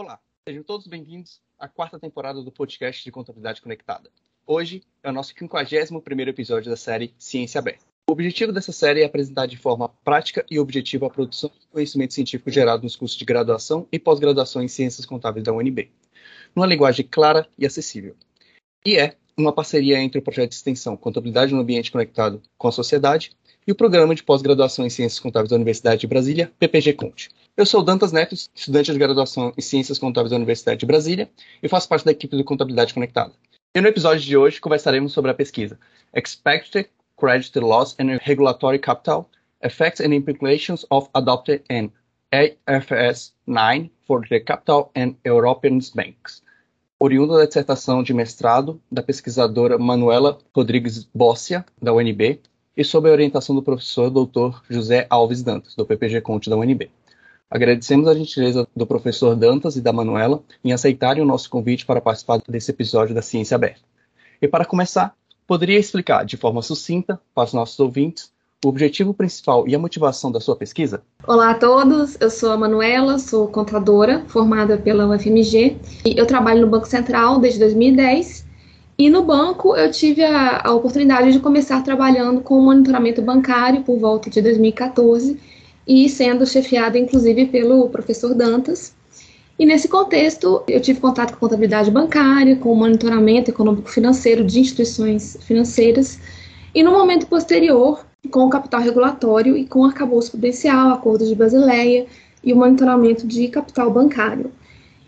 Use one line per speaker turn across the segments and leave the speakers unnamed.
Olá, sejam todos bem-vindos à quarta temporada do podcast de Contabilidade Conectada. Hoje é o nosso 51º episódio da série Ciência Aberta. O objetivo dessa série é apresentar de forma prática e objetiva a produção de conhecimento científico gerado nos cursos de graduação e pós-graduação em Ciências Contábeis da UNB, numa linguagem clara e acessível. E é uma parceria entre o projeto de extensão Contabilidade no Ambiente Conectado com a Sociedade e o Programa de Pós-Graduação em Ciências Contábeis da Universidade de Brasília, PPG Conte. Eu sou Dantas Neto, estudante de graduação em Ciências Contábeis da Universidade de Brasília e faço parte da equipe do Contabilidade Conectada. E no episódio de hoje conversaremos sobre a pesquisa Expected Credit Loss and Regulatory Capital Effects and Implications of Adopted an AFS 9 for the Capital and European Banks, oriunda da dissertação de mestrado da pesquisadora Manuela Rodrigues Bossia, da UNB, e sob a orientação do professor Dr. José Alves Dantas, do PPG Conte da UNB. Agradecemos a gentileza do professor Dantas e da Manuela em aceitarem o nosso convite para participar desse episódio da Ciência Aberta. E para começar, poderia explicar de forma sucinta para os nossos ouvintes o objetivo principal e a motivação da sua pesquisa?
Olá a todos, eu sou a Manuela, sou contadora formada pela UFMG e eu trabalho no Banco Central desde 2010 e no banco eu tive a, a oportunidade de começar trabalhando com monitoramento bancário por volta de 2014 e sendo chefiada inclusive pelo professor Dantas. E nesse contexto, eu tive contato com contabilidade bancária, com monitoramento econômico-financeiro de instituições financeiras, e no momento posterior, com o capital regulatório e com o arcabouço prudencial, acordos de Basileia e o monitoramento de capital bancário.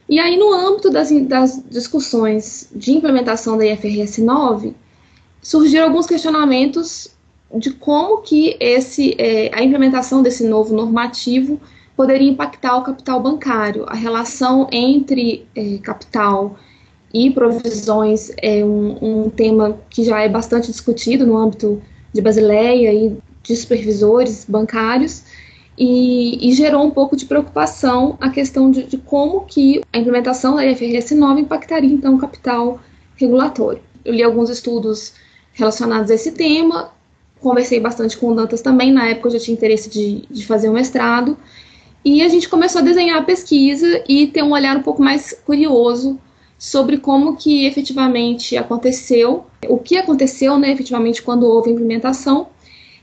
E aí, no âmbito das, das discussões de implementação da IFRS 9, surgiram alguns questionamentos de como que esse, é, a implementação desse novo normativo poderia impactar o capital bancário. A relação entre é, capital e provisões é um, um, tema que já é bastante discutido no âmbito de Basileia e de supervisores bancários, e, e gerou um pouco de preocupação a questão de, de, como que a implementação da IFRS 9 impactaria, então, o capital regulatório. Eu li alguns estudos relacionados a esse tema, conversei bastante com o Dantas também, na época eu já tinha interesse de, de fazer um mestrado, e a gente começou a desenhar a pesquisa e ter um olhar um pouco mais curioso sobre como que efetivamente aconteceu, o que aconteceu, né, efetivamente quando houve a implementação.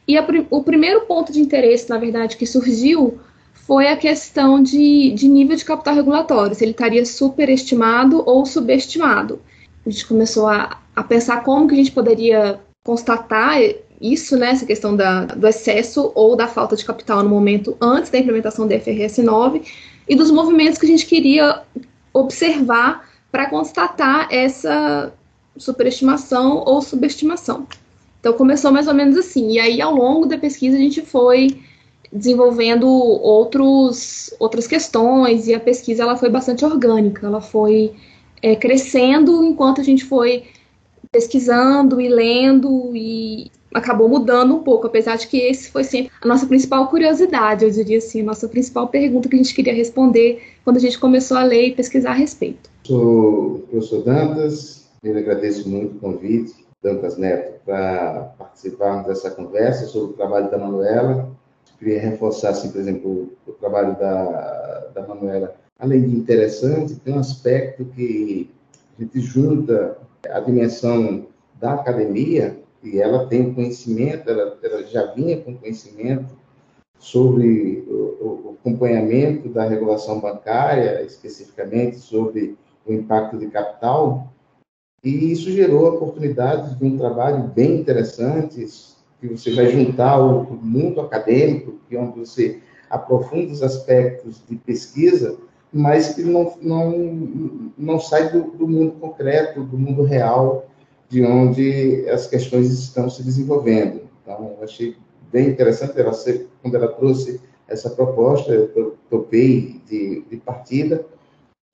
E a, o primeiro ponto de interesse, na verdade, que surgiu foi a questão de, de nível de capital regulatório, se ele estaria superestimado ou subestimado. A gente começou a, a pensar como que a gente poderia constatar isso, né, essa questão da, do excesso ou da falta de capital no momento antes da implementação da FRS 9 e dos movimentos que a gente queria observar para constatar essa superestimação ou subestimação. Então começou mais ou menos assim. E aí ao longo da pesquisa a gente foi desenvolvendo outros, outras questões e a pesquisa ela foi bastante orgânica. Ela foi é, crescendo enquanto a gente foi pesquisando e lendo e acabou mudando um pouco, apesar de que esse foi sempre a nossa principal curiosidade, eu diria assim, a nossa principal pergunta que a gente queria responder quando a gente começou a ler e pesquisar a respeito.
Sou o professor Dantas, eu agradeço muito o convite, Dantas Neto, para participarmos dessa conversa sobre o trabalho da Manuela. Queria reforçar, assim, por exemplo, o trabalho da, da Manuela, além de interessante, tem um aspecto que a gente junta a dimensão da academia e ela tem conhecimento, ela, ela já vinha com conhecimento sobre o, o, acompanhamento da regulação bancária, especificamente sobre o impacto de capital, e isso gerou oportunidades de um trabalho bem interessante, que você vai juntar o, o mundo acadêmico, que é onde você aprofunda os aspectos de pesquisa, mas que não, não, não sai do, do mundo concreto, do mundo real, de onde as questões estão se desenvolvendo. Então, eu achei bem interessante ela ser, quando ela trouxe essa proposta, eu topei de, de partida.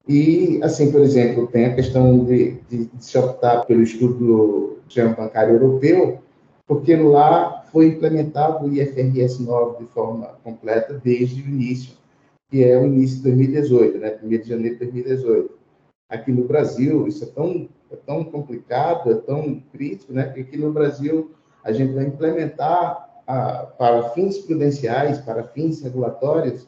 E, assim, por exemplo, tem a questão de, de, de se optar pelo estudo do sistema bancário europeu, porque lá foi implementado o IFRS 9 de forma completa desde o início, que é o início de 2018, né, 1 de janeiro de 2018. Aqui no Brasil, isso é tão é tão complicado, é tão crítico, né? Que aqui no Brasil a gente vai implementar a, para fins prudenciais, para fins regulatórios,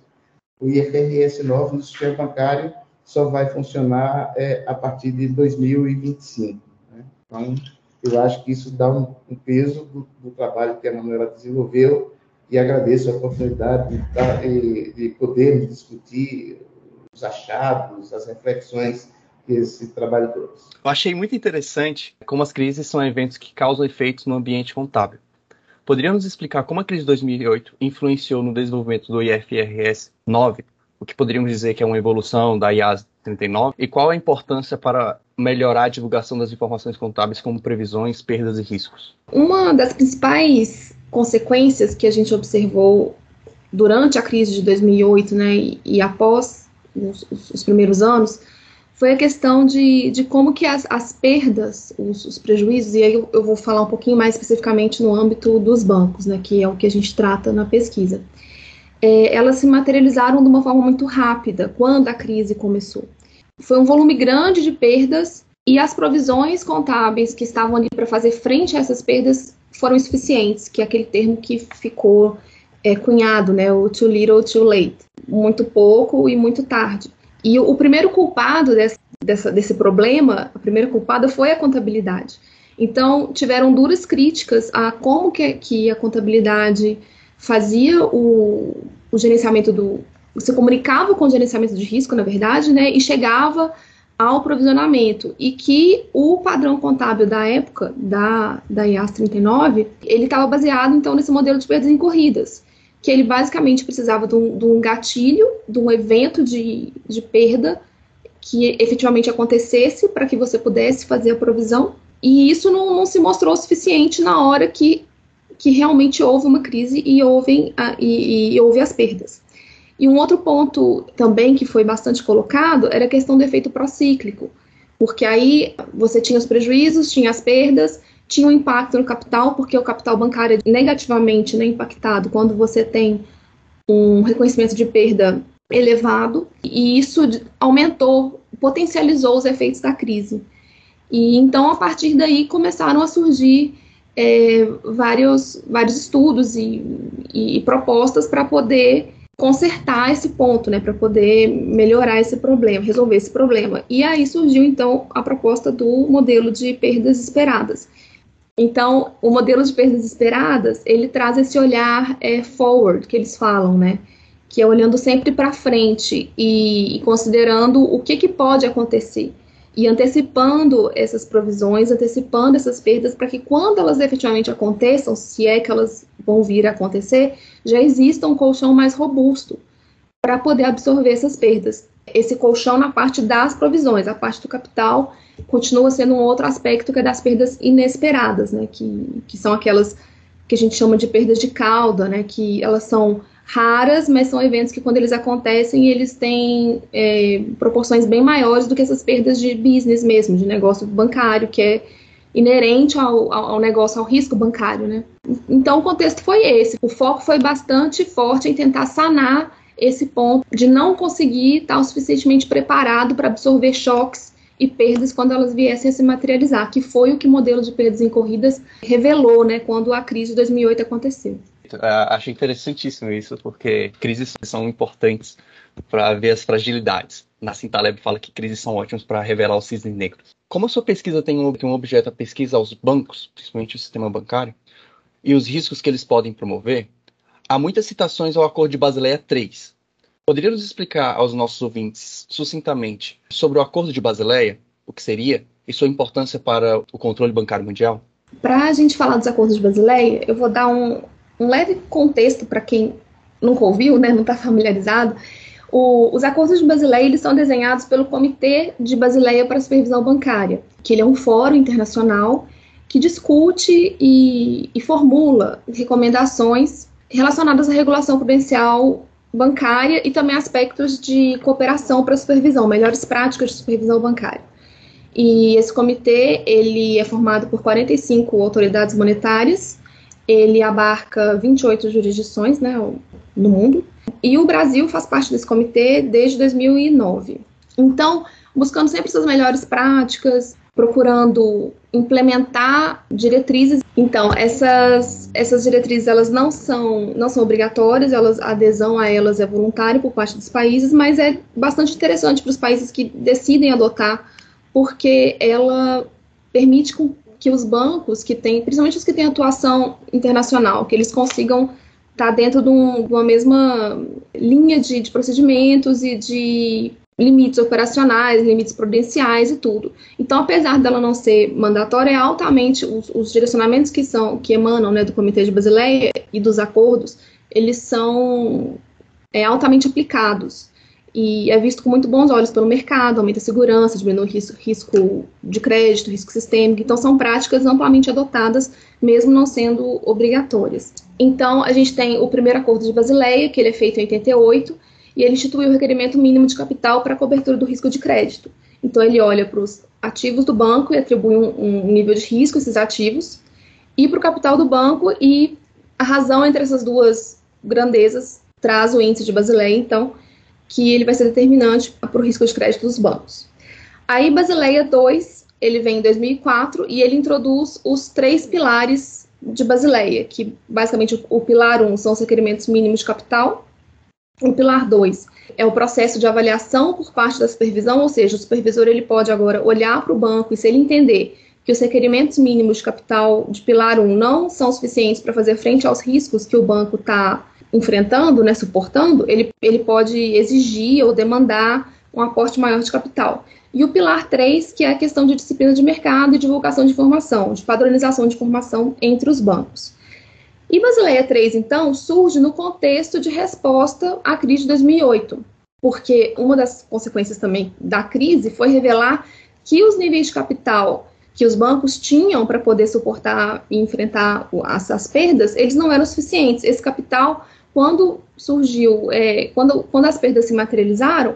o IFRS 9 no sistema bancário só vai funcionar é, a partir de 2025. Né? Então, eu acho que isso dá um, um peso do, do, trabalho que a Manuela desenvolveu e agradeço a oportunidade de, dar, de podermos discutir os achados, as reflexões que esse trabalho trouxe.
Eu achei muito interessante como as crises são eventos que causam efeitos no ambiente contábil. Poderíamos explicar como a crise de 2008 influenciou no desenvolvimento do IFRS 9, o que poderíamos dizer que é uma evolução da IAS 39, e qual a importância para melhorar a divulgação das informações contábeis como previsões, perdas e riscos?
Uma das principais consequências que a gente observou durante a crise de 2008 né, e, e após os, os, primeiros anos foi a questão de, de como que as, as perdas, os, os, prejuízos, e aí eu, eu, vou falar um pouquinho mais especificamente no âmbito dos bancos, né, que é o que a gente trata na pesquisa, é, elas se materializaram de uma forma muito rápida quando a crise começou. Foi um volume grande de perdas e as provisões contábeis que estavam ali para fazer frente a essas perdas foram insuficientes, que é aquele termo que ficou é, cunhado, né, o too little, too late, muito pouco e muito tarde. E o, o primeiro culpado desse, dessa, desse problema, a primeira culpada foi a contabilidade. Então, tiveram duras críticas a como que, que a contabilidade fazia o, o gerenciamento do. se comunicava com o gerenciamento de risco, na verdade, né, e chegava ao provisionamento e que o padrão contábil da época da, da IAS 39 ele estava baseado então nesse modelo de perdas incorridas que ele basicamente precisava de um, de um gatilho, de um evento de, de perda que efetivamente acontecesse para que você pudesse fazer a provisão e isso não, não se mostrou suficiente na hora que, que realmente houve uma crise e houve, a, e, e houve as perdas. E um outro ponto também que foi bastante colocado era a questão do efeito procíclico, porque aí você tinha os prejuízos, tinha as perdas, tinha um impacto no capital, porque o capital bancário é negativamente né, impactado quando você tem um reconhecimento de perda elevado, e isso aumentou, potencializou os efeitos da crise. E então, a partir daí, começaram a surgir é, vários, vários estudos e, e, e propostas para poder consertar esse ponto, né, para poder melhorar esse problema, resolver esse problema. E aí surgiu então a proposta do modelo de perdas esperadas. Então, o modelo de perdas esperadas, ele traz esse olhar é, forward que eles falam, né, que é olhando sempre para frente e, e, considerando o que, que pode acontecer e antecipando essas provisões, antecipando essas perdas para que quando elas efetivamente aconteçam, se é que elas vão vir a acontecer, já exista um colchão mais robusto para poder absorver essas perdas. Esse colchão na parte das provisões, a parte do capital continua sendo um outro aspecto que é das perdas inesperadas, né, que, que são aquelas que a gente chama de perdas de cauda, né, que elas são raras, mas são eventos que quando eles acontecem, eles têm é, proporções bem maiores do que essas perdas de business mesmo, de negócio bancário, que é inerente ao, ao, negócio, ao risco bancário, né? Então o contexto foi esse. O foco foi bastante forte em tentar sanar esse ponto de não conseguir estar o suficientemente preparado para absorver choques e perdas quando elas viessem a se materializar, que foi o que o modelo de perdas incorridas revelou, né, quando a crise de 2008 aconteceu.
Uh, achei interessantíssimo isso, porque crises são importantes para ver as fragilidades. Nassim Taleb fala que crises são ótimas para revelar os cisnes negros. Como a sua pesquisa tem um, tem um objeto a pesquisa aos bancos, principalmente o sistema bancário, e os riscos que eles podem promover, há muitas citações ao Acordo de Basileia III. Poderia nos explicar aos nossos ouvintes, sucintamente, sobre o Acordo de Basileia, o que seria, e sua importância para o controle bancário mundial?
Para a gente falar dos Acordos de Basileia, eu vou dar um, um leve contexto para quem nunca ouviu, né, não está familiarizado. O, os acordos de Basileia eles são desenhados pelo Comitê de Basileia para a Supervisão Bancária, que ele é um fórum internacional que discute e, e formula recomendações relacionadas à regulação prudencial bancária e também aspectos de cooperação para supervisão, melhores práticas de supervisão bancária. E esse comitê ele é formado por 45 autoridades monetárias ele abarca 28 jurisdições né, no mundo, e o Brasil faz parte desse comitê desde 2009. Então, buscando sempre essas melhores práticas, procurando implementar diretrizes. Então, essas, essas diretrizes elas não são, não são obrigatórias, elas, a adesão a elas é voluntária por parte dos países, mas é bastante interessante para os países que decidem adotar, porque ela permite que os bancos que têm, principalmente os que têm atuação internacional, que eles consigam estar dentro de, um, de uma mesma linha de, de procedimentos e de limites operacionais, limites prudenciais e tudo. Então, apesar dela não ser mandatória, é altamente os, os direcionamentos que são que emanam né, do Comitê de Basileia e dos acordos, eles são é, altamente aplicados e é visto com muito bons olhos pelo mercado, aumenta a segurança, diminui o risco, risco de crédito, risco sistêmico. Então, são práticas amplamente adotadas, mesmo não sendo obrigatórias. Então, a gente tem o primeiro acordo de Basileia, que ele é feito em 88, e ele institui o requerimento mínimo de capital para a cobertura do risco de crédito. Então, ele olha para os ativos do banco e atribui um, um nível de risco a esses ativos, e para o capital do banco, e a razão entre essas duas grandezas traz o índice de Basileia, então, que ele vai ser determinante para o risco de crédito dos bancos. Aí, Basileia 2, ele vem em 2004 e ele introduz os três pilares de Basileia, que basicamente o, pilar 1 um são os requerimentos mínimos de capital, o pilar 2 é o processo de avaliação por parte da supervisão, ou seja, o supervisor ele pode agora olhar para o banco e se ele entender que os requerimentos mínimos de capital de pilar 1 não são suficientes para fazer frente aos riscos que o banco está enfrentando, né, suportando, ele, ele pode exigir ou demandar um aporte maior de capital. E o pilar 3, que é a questão de disciplina de mercado e divulgação de informação, de padronização de informação entre os bancos. E Basileia 3, então, surge no contexto de resposta à crise de 2008, porque uma das consequências também da crise foi revelar que os níveis de capital que os bancos tinham para poder suportar e enfrentar as, as, perdas, eles não eram suficientes. Esse capital, quando surgiu, é, quando, quando as perdas se materializaram,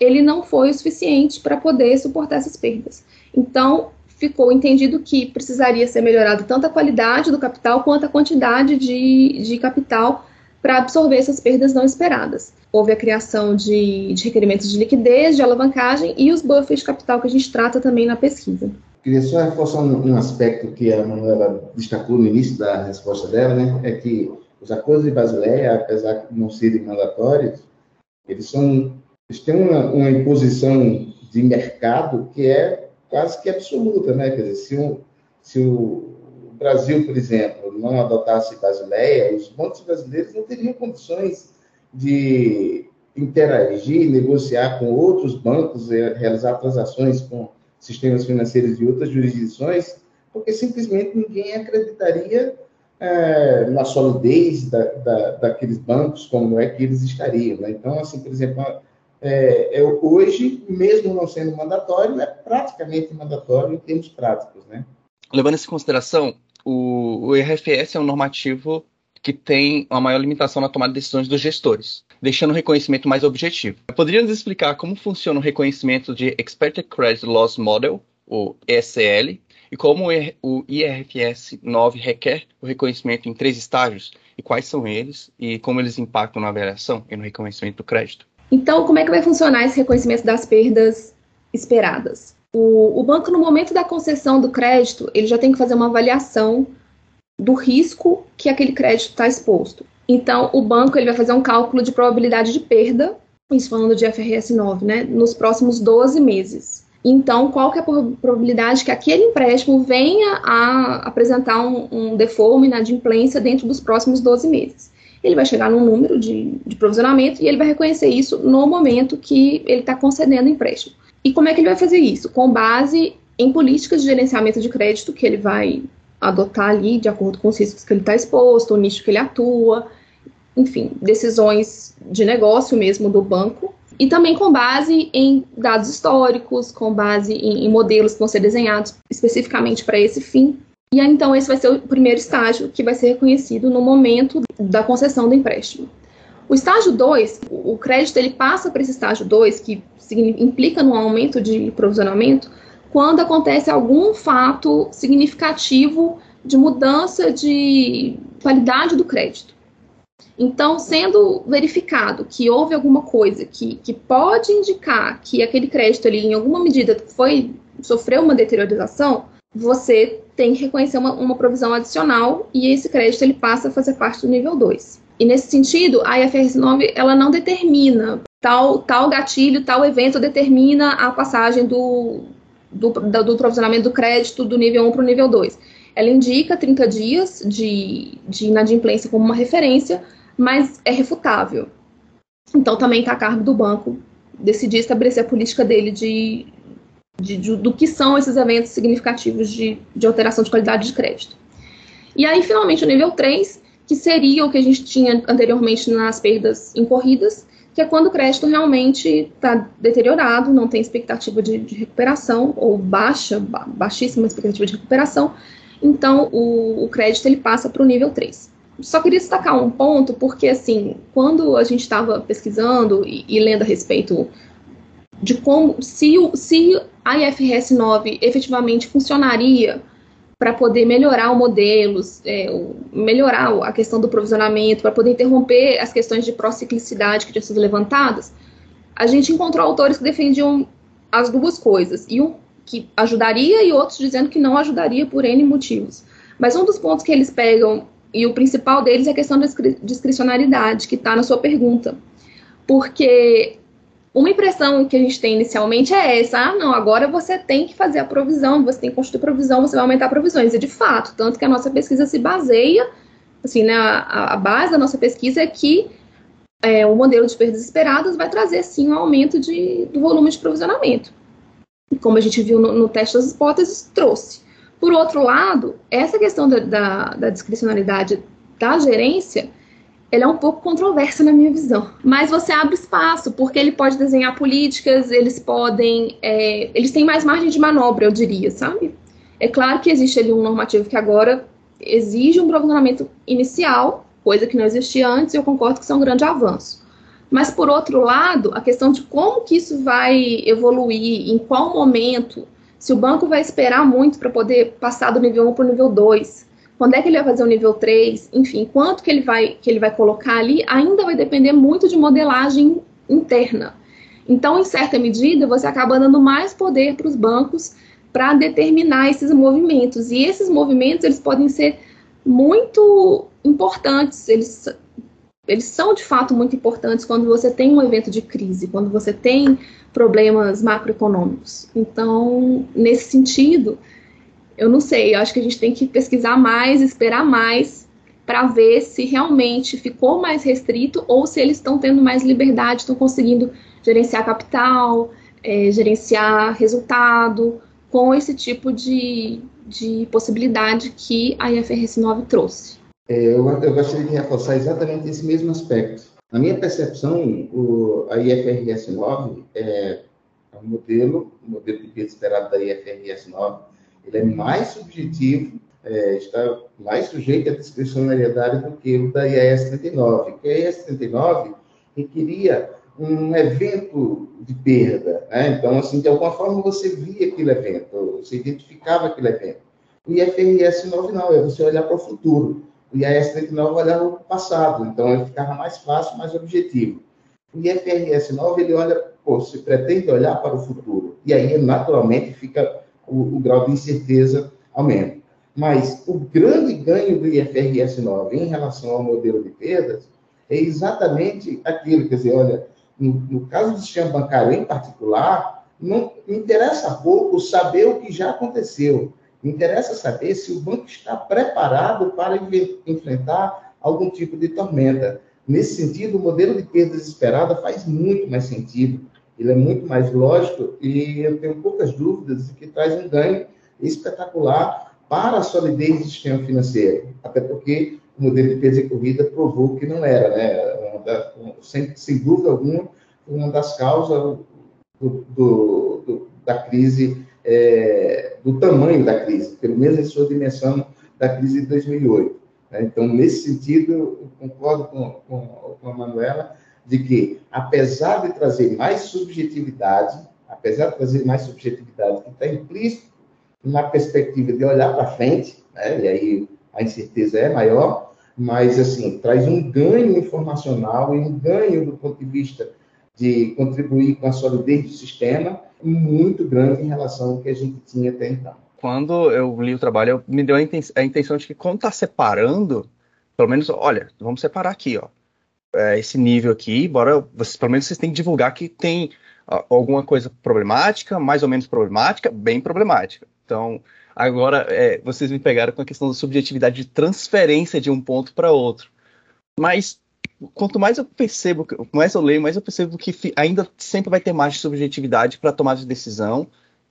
ele não foi o suficiente para poder suportar essas perdas. Então, ficou entendido que precisaria ser melhorado tanto a qualidade do capital quanto a quantidade de, de capital para absorver essas perdas não esperadas. Houve a criação de, de, requerimentos de liquidez, de alavancagem e os buffers de capital que a gente trata também na pesquisa.
Queria só reforçar um, aspecto que a Manuela destacou no início da resposta dela, né? É que os acordos de Basileia, apesar de não serem mandatórios, eles são eles têm uma, uma imposição de mercado que é quase que absoluta, né? Quer dizer, se o, se o Brasil, por exemplo, não adotasse Basileia, os bancos brasileiros não teriam condições de interagir, negociar com outros bancos, realizar transações com sistemas financeiros de outras jurisdições, porque simplesmente ninguém acreditaria é, na solidez da, da, daqueles bancos, como é que eles estariam. Né? Então, assim, por exemplo, é, é, hoje, mesmo não sendo mandatório, é praticamente mandatório em termos práticos, né?
Levando isso em consideração, o, o IRFS é um normativo que tem uma maior limitação na tomada de decisões dos gestores, deixando o reconhecimento mais objetivo. Poderia nos explicar como funciona o reconhecimento de Expected Credit Loss Model, o ECL, e como o IRFS 9 requer o reconhecimento em três estágios, e quais são eles, e como eles impactam na avaliação e no reconhecimento do crédito?
Então, como é que vai funcionar esse reconhecimento das perdas esperadas? O, o, banco, no momento da concessão do crédito, ele já tem que fazer uma avaliação do risco que aquele crédito está exposto. Então, o banco ele vai fazer um cálculo de probabilidade de perda, isso falando de FRS 9, né, nos próximos 12 meses. Então, qual que é a probabilidade que aquele empréstimo venha a apresentar um, um uma inadimplência dentro dos próximos 12 meses? Ele vai chegar num número de, de provisionamento e ele vai reconhecer isso no momento que ele está concedendo empréstimo. E como é que ele vai fazer isso? Com base em políticas de gerenciamento de crédito que ele vai adotar ali, de acordo com os riscos que ele está exposto, o nicho que ele atua, enfim, decisões de negócio mesmo do banco. E também com base em dados históricos, com base em, em modelos que vão ser desenhados especificamente para esse fim. E aí, então, esse vai ser o primeiro estágio que vai ser reconhecido no momento da concessão do empréstimo. O estágio 2, o crédito ele passa para esse estágio 2, que implica no aumento de provisionamento, quando acontece algum fato significativo de mudança de qualidade do crédito. Então, sendo verificado que houve alguma coisa que, que pode indicar que aquele crédito ali, em alguma medida, foi sofreu uma deteriorização, você tem que reconhecer uma, uma provisão adicional e esse crédito ele passa a fazer parte do nível 2. E nesse sentido, a IFRS 9 ela não determina tal, tal gatilho, tal evento determina a passagem do, do, do provisionamento do crédito do nível 1 para o nível 2. Ela indica 30 dias de, de inadimplência como uma referência, mas é refutável. Então também está a cargo do banco decidir estabelecer a política dele de, de, de, do que são esses eventos significativos de, de alteração de qualidade de crédito. E aí, finalmente, o nível 3, que seria o que a gente tinha anteriormente nas perdas incorridas, que é quando o crédito realmente está deteriorado, não tem expectativa de, de, recuperação, ou baixa, ba baixíssima expectativa de recuperação, então o, o crédito ele passa para o nível 3. Só queria destacar um ponto, porque assim, quando a gente estava pesquisando e, e, lendo a respeito de como, se, se a IFRS 9 efetivamente funcionaria para poder melhorar o modelo, é, melhorar a questão do provisionamento, para poder interromper as questões de prociclicidade que tinham sido levantadas, a gente encontrou autores que defendiam as duas coisas, e um que ajudaria e outros dizendo que não ajudaria por N motivos. Mas um dos pontos que eles pegam, e o principal deles é a questão da discricionariedade, que está na sua pergunta. Porque uma impressão que a gente tem inicialmente é essa: ah, não, agora você tem que fazer a provisão, você tem que construir provisão, você vai aumentar provisões. E de fato, tanto que a nossa pesquisa se baseia, assim, né, a, a base da nossa pesquisa é que é, o modelo de perdas esperadas vai trazer sim um aumento de, do volume de provisionamento. Como a gente viu no, no teste das hipóteses, trouxe. Por outro lado, essa questão da, da, da discricionalidade da gerência ele é um pouco controverso na minha visão. Mas você abre espaço, porque ele pode desenhar políticas, eles podem. É, eles têm mais margem de manobra, eu diria, sabe? É claro que existe ali um normativo que agora exige um provisionamento inicial, coisa que não existia antes, e eu concordo que isso é um grande avanço. Mas, por outro lado, a questão de como que isso vai evoluir, em qual momento, se o banco vai esperar muito para poder passar do nível 1 para o nível 2, quando é que ele vai fazer o nível 3, enfim, quanto que ele vai que ele vai colocar ali, ainda vai depender muito de modelagem interna. Então, em certa medida, você acaba dando mais poder para os bancos para determinar esses movimentos. E esses movimentos, eles podem ser muito importantes, eles, eles são de fato muito importantes quando você tem um evento de crise, quando você tem problemas macroeconômicos. Então, nesse sentido, eu não sei, eu acho que a gente tem que pesquisar mais, esperar mais para ver se realmente ficou mais restrito ou se eles estão tendo mais liberdade, estão conseguindo gerenciar capital, é, gerenciar resultado, com esse tipo de, de possibilidade que a IFRS 9 trouxe.
É, eu, eu, gostaria de reforçar exatamente esse mesmo aspecto. Na minha percepção, o, a IFRS 9 é um modelo, o um modelo de peso esperado da IFRS 9 ele é mais subjetivo, é, está mais sujeito à discricionariedade do que o da IAS 39, que a IAS 39 requeria um evento de perda, né? então, assim, de alguma forma você via aquele evento, você identificava aquele evento. O IFRS 9 não, é você olhar para o futuro. O IAS 39 olhar para o passado, então ele ficava mais fácil, mais objetivo. O IFRS 9, ele olha, pô, se pretende olhar para o futuro, e aí, naturalmente, fica o, o grau de incerteza aumenta. Mas o grande ganho do IFRS 9 em relação ao modelo de perdas é exatamente aquilo, quer dizer, olha, no, no caso do sistema bancário em particular, não interessa pouco saber o que já aconteceu. Interessa saber se o banco está preparado para enfrentar algum tipo de tormenta. Nesse sentido, o modelo de perdas esperada faz muito mais sentido ele é muito mais lógico e eu tenho poucas dúvidas de que traz um ganho espetacular para a solidez do sistema financeiro, até porque o modelo de peso e corrida provou que não era, né? Da, sem, sem, dúvida alguma, uma das causas do, do, do, da crise, é, do tamanho da crise, pelo menos em sua dimensão da crise de 2008. Né? Então, nesse sentido, eu concordo com, com, com a Manuela, de que, apesar de trazer mais subjetividade, apesar de trazer mais subjetividade que está implícito na perspectiva de olhar para frente, né, e aí a incerteza é maior, mas, assim, traz um ganho informacional e um ganho do ponto de vista de contribuir com a solidez do sistema muito grande em relação ao que a gente tinha até então.
Quando eu li o trabalho, me deu a, intenção, a intenção de que quando está separando, pelo menos, olha, vamos separar aqui, ó, é, esse nível aqui, bora, vocês, pelo menos vocês têm que divulgar que tem alguma coisa problemática, mais ou menos problemática, bem problemática. Então, agora é, vocês me pegaram com a questão da subjetividade de transferência de um ponto para outro. Mas quanto mais eu percebo, mais eu leio, mais eu percebo que ainda sempre vai ter mais subjetividade para tomar de decisão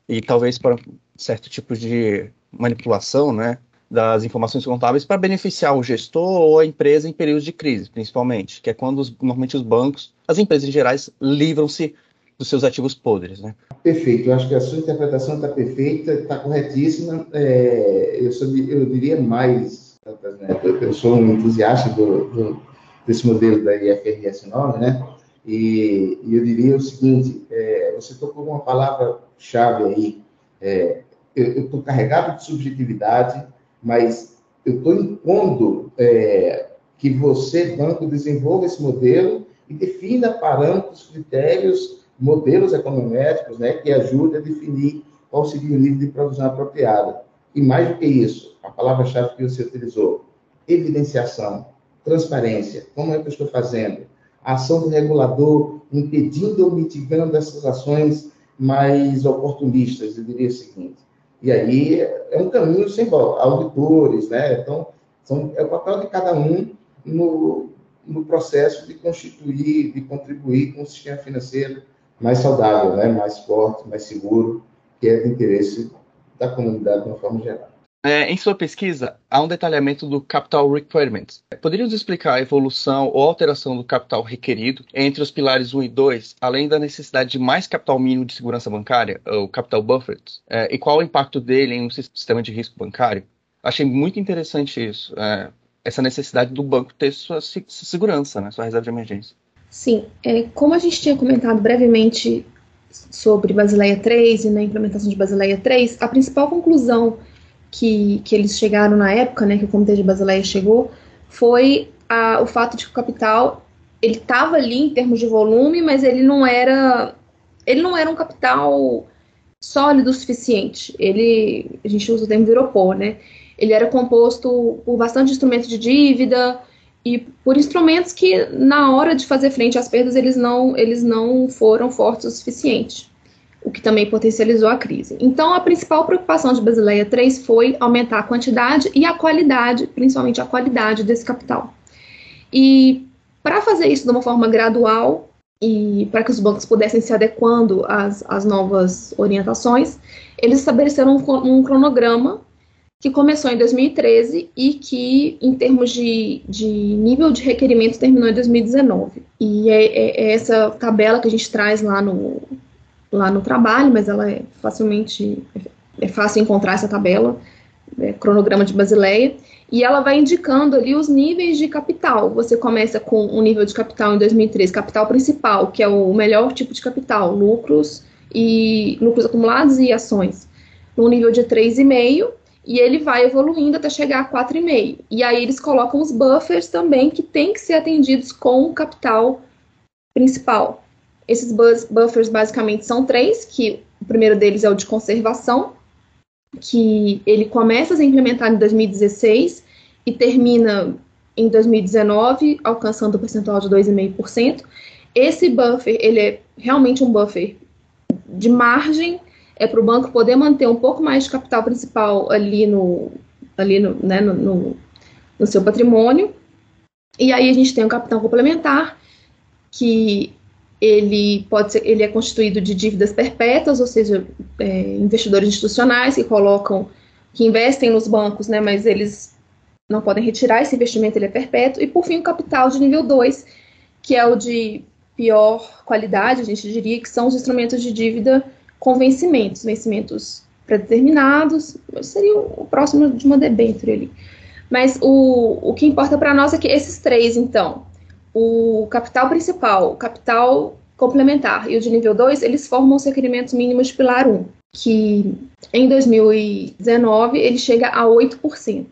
e talvez para certo tipo de manipulação, né, das informações contábeis para beneficiar o gestor ou a empresa em períodos de crise, principalmente, que é quando os, normalmente os bancos, as empresas em gerais, livram-se dos seus ativos podres, né?
Perfeito, eu acho que a sua interpretação está perfeita, está corretíssima. É, eu, sou, eu diria mais, né, eu sou um entusiasta do, do desse modelo da IFRS 9, né? E, e eu diria o seguinte: é, você tocou uma palavra-chave aí. É, eu estou carregado de subjetividade, mas eu estou impondo é, que você, banco, desenvolva esse modelo e defina parâmetros, critérios, modelos econométricos, né, que ajudem a definir qual seria o nível de provisão apropriada. E mais do que isso, a palavra-chave que você utilizou, evidenciação transparência. Como é que eu estou fazendo? A ação do regulador impedindo ou mitigando essas ações mais oportunistas, eu diria o seguinte. E aí é um caminho sem volta. Auditores, né? Então, são, é o papel de cada um no, no processo de constituir, de contribuir com um sistema financeiro mais saudável, né? mais forte, mais seguro, que é de interesse da comunidade de uma forma geral.
É, em sua pesquisa, há um detalhamento do Capital Requirements. Poderíamos explicar a evolução ou alteração do capital requerido entre os pilares 1 e 2, além da necessidade de mais capital mínimo de segurança bancária, o capital buffer, é, e qual o impacto dele em um sistema de risco bancário? Achei muito interessante isso, é, essa necessidade do banco ter sua, sua segurança, né, sua reserva de emergência.
Sim, é, como a gente tinha comentado brevemente sobre Basileia 3 e na implementação de Basileia 3, a principal conclusão que, que eles chegaram na época, né, que o Comitê de Basileia chegou, foi a, o fato de que o capital ele estava ali em termos de volume, mas ele não era ele não era um capital sólido o suficiente. Ele a gente usa o termo viropô, né? Ele era composto por bastante instrumentos de dívida e por instrumentos que na hora de fazer frente às perdas eles não eles não foram fortes o suficiente o que também potencializou a crise. Então, a principal preocupação de Basileia 3 foi aumentar a quantidade e a qualidade, principalmente a qualidade desse capital. E para fazer isso de uma forma gradual e para que os bancos pudessem se adequando às, às novas orientações, eles estabeleceram um, um cronograma que começou em 2013 e que, em termos de, de nível de requerimento, terminou em 2019. E é, é, é essa tabela que a gente traz lá no, lá no trabalho, mas ela é facilmente é fácil encontrar essa tabela, é, cronograma de Basileia, e ela vai indicando ali os níveis de capital. Você começa com um nível de capital em 2013, capital principal, que é o melhor tipo de capital, lucros e lucros acumulados e ações, no nível de 3,5, e ele vai evoluindo até chegar a 4,5. E aí eles colocam os buffers também que têm que ser atendidos com o capital principal. Esses buffers basicamente são três, que o primeiro deles é o de conservação, que ele começa a ser implementado em 2016 e termina em 2019, alcançando o percentual de 2,5%. Esse buffer, ele é realmente um buffer de margem, é para o banco poder manter um pouco mais de capital principal ali no, ali no, né, no, no, no seu patrimônio. E aí a gente tem o capital complementar, que ele pode ser, ele é constituído de dívidas perpétuas, ou seja, é, investidores institucionais que colocam, que investem nos bancos, né, mas eles não podem retirar esse investimento, ele é perpétuo, e por fim o capital de nível 2, que é o de pior qualidade, a gente diria que são os instrumentos de dívida com vencimentos, vencimentos predeterminados, seria o próximo de uma debênture ali. Mas o, o que importa para nós é que esses três, então, o capital principal, o capital complementar e o de nível 2, eles formam os requerimentos mínimos de pilar 1, que em 2019 ele chega a 8%.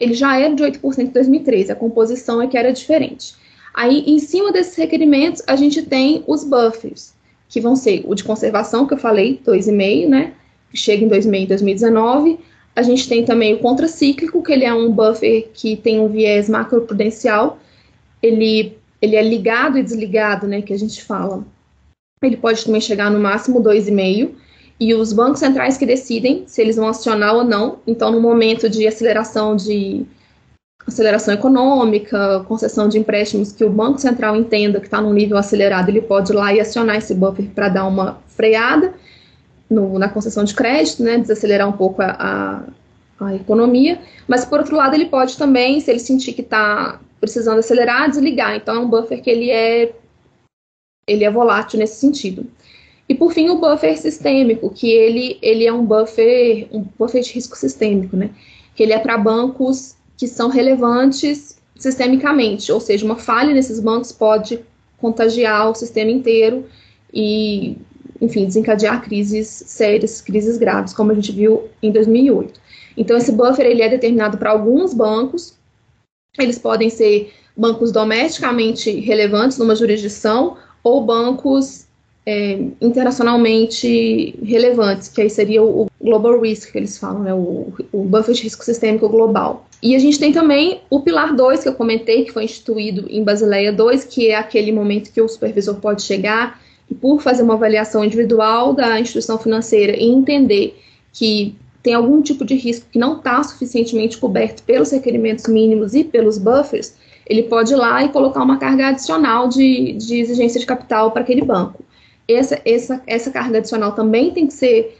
Ele já era de 8% em 2013, a composição é que era diferente. Aí, em cima desses requerimentos, a gente tem os buffers, que vão ser o de conservação, que eu falei, 2,5, né? Que chega em 2000 2019. A gente tem também o contracíclico, que ele é um buffer que tem um viés macroprudencial. Ele, ele é ligado e desligado, né? Que a gente fala. Ele pode também chegar no máximo 2,5 e os bancos centrais que decidem se eles vão acionar ou não. Então, no momento de aceleração de aceleração econômica, concessão de empréstimos que o Banco Central entenda que está num nível acelerado, ele pode ir lá e acionar esse buffer para dar uma freada no, na concessão de crédito, né, desacelerar um pouco a, a, a, economia. Mas, por outro lado, ele pode também, se ele sentir que está precisando acelerar, desligar. Então, é um buffer que ele é, ele é volátil nesse sentido. E por fim, o buffer sistêmico, que ele, ele é um buffer, um buffer de risco sistêmico, né? Que ele é para bancos que são relevantes sistemicamente, ou seja, uma falha nesses bancos pode contagiar o sistema inteiro e, enfim, desencadear crises sérias, crises graves, como a gente viu em 2008. Então, esse buffer ele é determinado para alguns bancos, eles podem ser bancos domesticamente relevantes numa jurisdição ou bancos é, internacionalmente relevantes, que aí seria o Global Risk, que eles falam, né, o, o buffer de risco sistêmico global. E a gente tem também o pilar 2, que eu comentei, que foi instituído em Basileia 2, que é aquele momento que o supervisor pode chegar e, por fazer uma avaliação individual da instituição financeira e entender que tem algum tipo de risco que não está suficientemente coberto pelos requerimentos mínimos e pelos buffers, ele pode ir lá e colocar uma carga adicional de, de exigência de capital para aquele banco essa, essa, essa carga adicional também tem que ser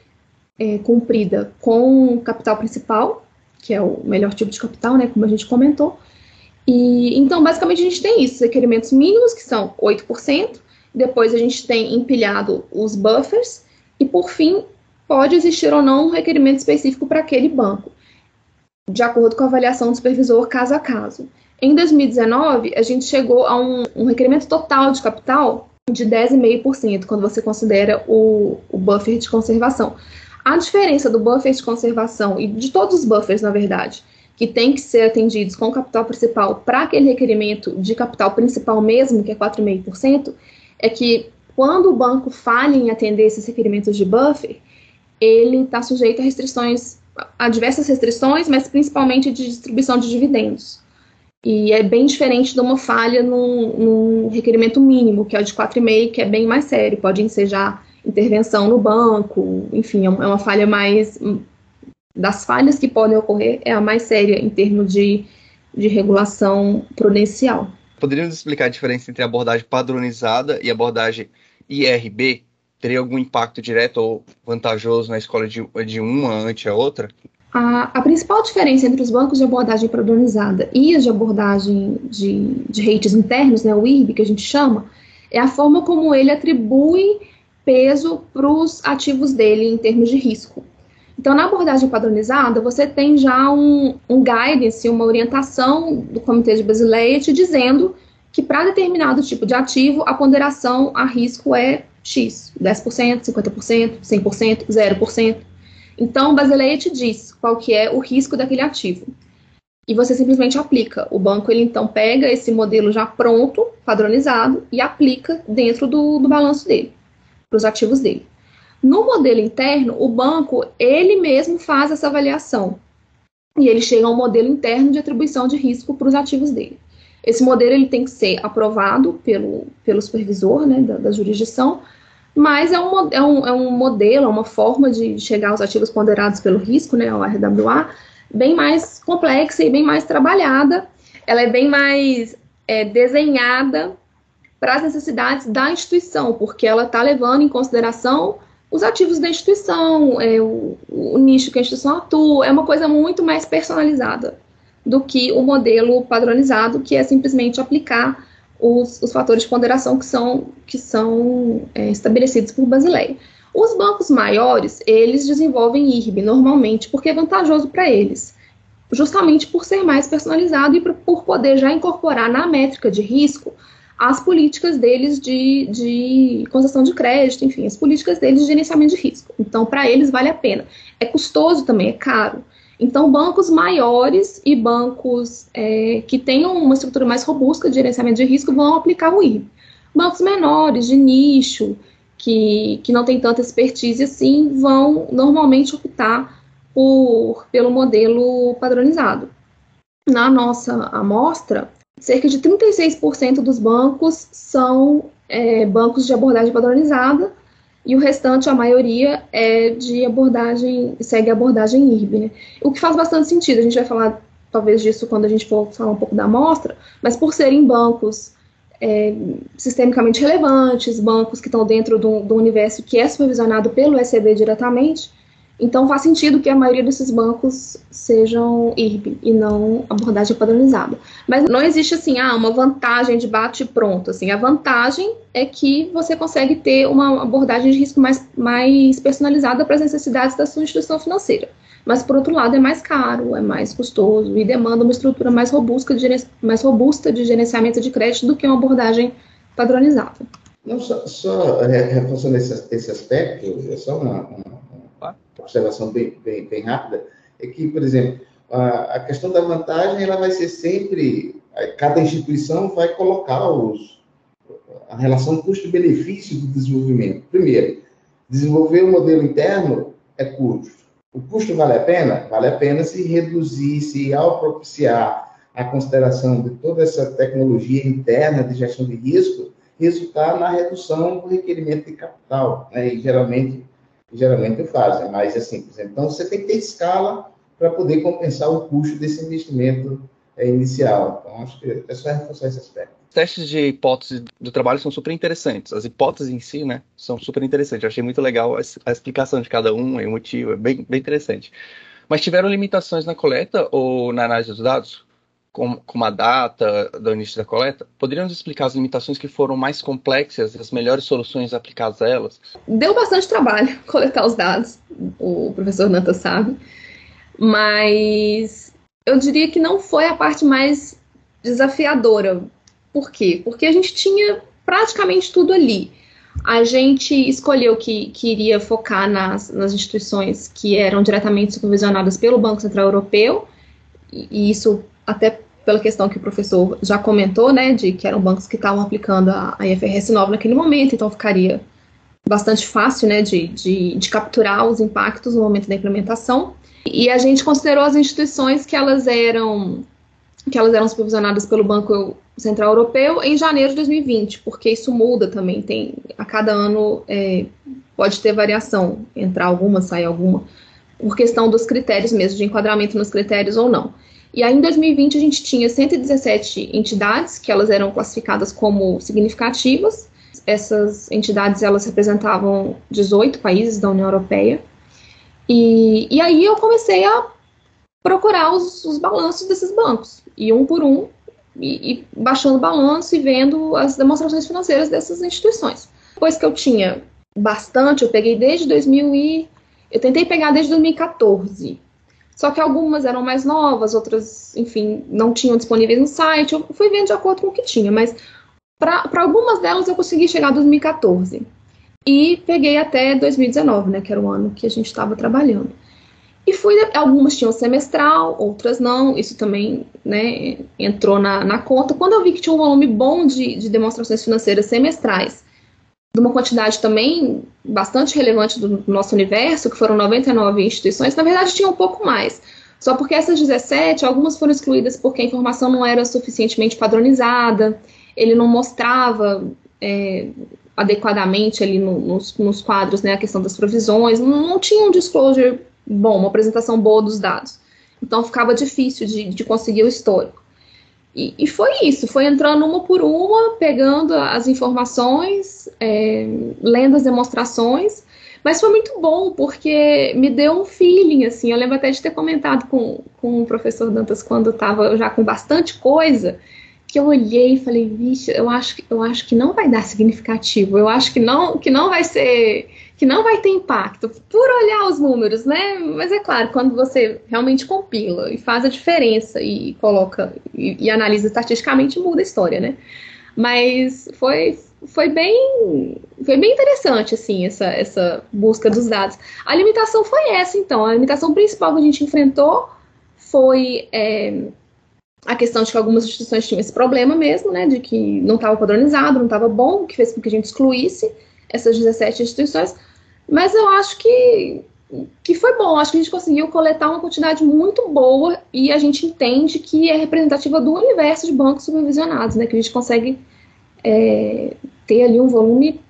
é, cumprida com capital principal, que é o melhor tipo de capital, né, como a gente comentou. E então, basicamente, a gente tem isso, requerimentos mínimos, que são 8%, depois a gente tem empilhado os buffers, e por fim, pode existir ou não um requerimento específico para aquele banco, de acordo com a avaliação do supervisor caso a caso. Em 2019, a gente chegou a um, um requerimento total de capital de 10,5% quando você considera o, o buffer de conservação. A diferença do buffer de conservação e de todos os buffers, na verdade, que tem que ser atendidos com capital principal para aquele requerimento de capital principal mesmo, que é 4,5%, é que quando o banco falha em atender esses requerimentos de buffer, ele está sujeito a restrições, a diversas restrições, mas principalmente de distribuição de dividendos. E é bem diferente de uma falha num, num requerimento mínimo, que é o de 4,5, que é bem mais sério, pode ensejar intervenção no banco, enfim, é, é uma falha mais. Das falhas que podem ocorrer, é a mais séria em termos de, de regulação prudencial.
Poderíamos explicar a diferença entre a abordagem padronizada e a abordagem IRB? Teria algum impacto direto ou vantajoso na escola de, de uma ante a outra?
A, a, principal diferença entre os bancos de abordagem padronizada e as de abordagem de, de rates internos, né, o IRB, que a gente chama, é a forma como ele atribui peso para os ativos dele em termos de risco. Então, na abordagem padronizada, você tem já um, um guidance, uma orientação do Comitê de Basileia te dizendo que para determinado tipo de ativo, a ponderação a risco é X, 10%, 50%, 100%, 0%. Então, o Basileia te diz qual que é o risco daquele ativo. E você simplesmente aplica. O banco, ele então pega esse modelo já pronto, padronizado, e aplica dentro do, do balanço dele, para os ativos dele. No modelo interno, o banco, ele mesmo faz essa avaliação. E ele chega a um modelo interno de atribuição de risco para os ativos dele. Esse modelo ele tem que ser aprovado pelo, pelo supervisor né, da, da jurisdição, mas é um, é, um, é um modelo, é uma forma de chegar aos ativos ponderados pelo risco, né, o RWA, bem mais complexa e bem mais trabalhada. Ela é bem mais é, desenhada para as necessidades da instituição, porque ela está levando em consideração os ativos da instituição, é, o, o, nicho que a instituição atua, é uma coisa muito mais personalizada do que o modelo padronizado, que é simplesmente aplicar os, os fatores de ponderação que são, que são é, estabelecidos por Basileia. Os bancos maiores, eles desenvolvem IRB normalmente porque é vantajoso para eles, justamente por ser mais personalizado e por poder já incorporar na métrica de risco as políticas deles de, de concessão de crédito, enfim, as políticas deles de gerenciamento de risco. Então, para eles vale a pena. É custoso também, é caro. Então, bancos maiores e bancos é, que tenham uma estrutura mais robusta de gerenciamento de risco vão aplicar o IRB. Bancos menores, de nicho, que, que não tem tanta expertise assim, vão normalmente optar por, pelo modelo padronizado. Na nossa amostra, cerca de 36% dos bancos são é, bancos de abordagem padronizada e o restante, a maioria, é de abordagem, segue a abordagem IRB. Né? O que faz bastante sentido, a gente vai falar talvez disso quando a gente for falar um pouco da amostra, mas por serem bancos é, sistemicamente relevantes, bancos que estão dentro do, do universo que é supervisionado pelo ECB diretamente, então faz sentido que a maioria desses bancos sejam IRB e não abordagem padronizada. Mas não existe assim, ah, uma vantagem de bate pronto. Assim, a vantagem é que você consegue ter uma abordagem de risco mais, mais personalizada para as necessidades da sua instituição financeira. Mas por outro lado é mais caro, é mais custoso e demanda uma estrutura mais robusta de, mais robusta de gerenciamento de crédito do que uma abordagem padronizada.
Não, só, só reforçando esse, esse aspecto, é só uma, uma observação bem, bem, bem rápida, é que, por exemplo, a, a, questão da vantagem ela vai ser sempre, cada instituição vai colocar os, a relação custo-benefício do desenvolvimento. Primeiro, desenvolver o um modelo interno é custo. O custo vale a pena? Vale a pena se reduzir, se ao propiciar a consideração de toda essa tecnologia interna de gestão de risco, resultar na redução do requerimento de capital. Né? E geralmente geralmente fazem, mas é simples. Então, você tem que ter escala para poder compensar o custo desse investimento é, inicial. Então, acho que é só reforçar esse aspecto.
Testes de hipótese do trabalho são super interessantes. As hipóteses em si, né, são super interessantes. Eu achei muito legal a, explicação de cada um, o motivo, é bem, bem interessante. Mas tiveram limitações na coleta ou na análise dos dados? Como, como a data do início da coleta, poderiam nos explicar as limitações que foram mais complexas, as melhores soluções aplicadas a elas?
Deu bastante trabalho coletar os dados, o professor Nanta sabe, mas eu diria que não foi a parte mais desafiadora. Por quê? Porque a gente tinha praticamente tudo ali. A gente escolheu que, que iria focar nas, nas instituições que eram diretamente supervisionadas pelo Banco Central Europeu, e isso até pela questão que o professor já comentou, né, de que eram bancos que estavam aplicando a, a IFRS 9 naquele momento, então ficaria bastante fácil, né, de, de, de, capturar os impactos no momento da implementação. E a gente considerou as instituições que elas eram que elas eram supervisionadas pelo Banco Central Europeu em janeiro de 2020, porque isso muda também, tem a cada ano é, pode ter variação, entrar alguma, sair alguma, por questão dos critérios mesmo, de enquadramento nos critérios ou não. E aí, em 2020, a gente tinha 117 entidades, que elas eram classificadas como significativas. Essas entidades, elas representavam 18 países da União Europeia. E, e aí eu comecei a procurar os, os balanços desses bancos, e um por um, e, e baixando o balanço e vendo as demonstrações financeiras dessas instituições. Depois que eu tinha bastante, eu peguei desde 2000 e... Eu tentei pegar desde 2014, só que algumas eram mais novas, outras, enfim, não tinham disponíveis no site. Eu fui vendo de acordo com o que tinha, mas para algumas delas eu consegui chegar a 2014. E peguei até 2019, né, que era o ano que a gente estava trabalhando. E fui, algumas tinham semestral, outras não, isso também né, entrou na, na conta. Quando eu vi que tinha um volume bom de, de demonstrações financeiras semestrais de uma quantidade também bastante relevante do nosso universo, que foram 99 instituições, na verdade tinha um pouco mais. Só porque essas 17, algumas foram excluídas porque a informação não era suficientemente padronizada, ele não mostrava é, adequadamente ali no, nos, nos, quadros né, a questão das provisões, não, não, tinha um disclosure bom, uma apresentação boa dos dados. Então ficava difícil de, de conseguir o histórico. E, e, foi isso, foi entrando uma por uma, pegando as informações, é, lendo as demonstrações, mas foi muito bom, porque me deu um feeling, assim, eu lembro até de ter comentado com, com o professor Dantas quando estava já com bastante coisa, que eu olhei e falei, vixe, eu acho, eu acho que não vai dar significativo, eu acho que não, que não vai ser que não vai ter impacto por olhar os números, né? Mas é claro, quando você realmente compila e faz a diferença e coloca e, e analisa estatisticamente, muda a história, né? Mas foi, foi bem foi bem interessante assim essa, essa busca dos dados. A limitação foi essa, então. A limitação principal que a gente enfrentou foi é, a questão de que algumas instituições tinham esse problema mesmo, né, de que não estava padronizado, não estava bom, que fez com que a gente excluísse essas 17 instituições, mas eu acho que, que foi bom, acho que a gente conseguiu coletar uma quantidade muito boa e a gente entende que é representativa do universo de bancos supervisionados, né, que a gente consegue é, ter ali um volume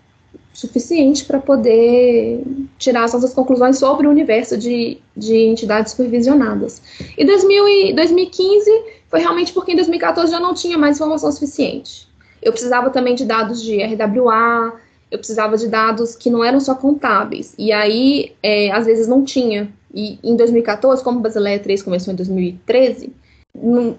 suficiente para poder tirar as nossas conclusões sobre o universo de, de entidades supervisionadas. E 2000 e 2015 foi realmente porque em 2014 já não tinha mais informação suficiente. Eu precisava também de dados de RWA, eu precisava de dados que não eram só contábeis. E aí, é, às vezes, não tinha. E em 2014, como Basileia 3 começou em 2013,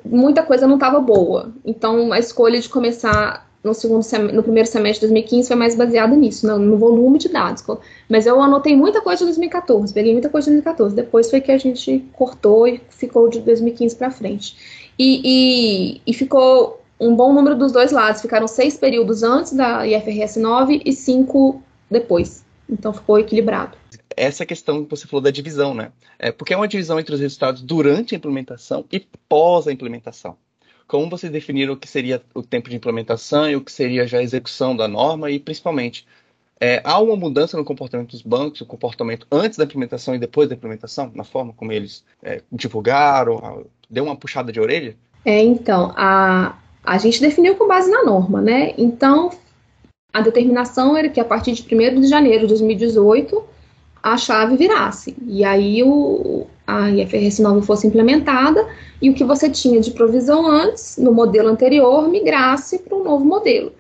muita coisa não estava boa. Então, a escolha de começar no, segundo no primeiro semestre de 2015 foi mais baseado nisso, no, no, volume de dados. Mas eu anotei muita coisa de 2014, peguei muita coisa de 2014. Depois foi que a gente cortou e ficou de 2015 para frente. E, e, e, ficou um bom número dos dois lados. Ficaram seis períodos antes da IFRS 9 e cinco depois. Então ficou equilibrado.
Essa questão que você falou da divisão, né? É, porque é uma divisão entre os resultados durante a implementação e pós a implementação como vocês definiram o que seria o tempo de implementação e o que seria já a execução da norma e, principalmente, é, há uma mudança no comportamento dos bancos, o comportamento antes da implementação e depois da implementação, na forma como eles é, divulgaram, deu uma puxada de orelha?
É, então, a, a gente definiu com base na norma, né? Então, a determinação era que a partir de 1 de janeiro de 2018 a chave virasse. E aí o, a IFRS 9 fosse implementada e o que você tinha de provisão antes, no modelo anterior, migrasse para um novo modelo.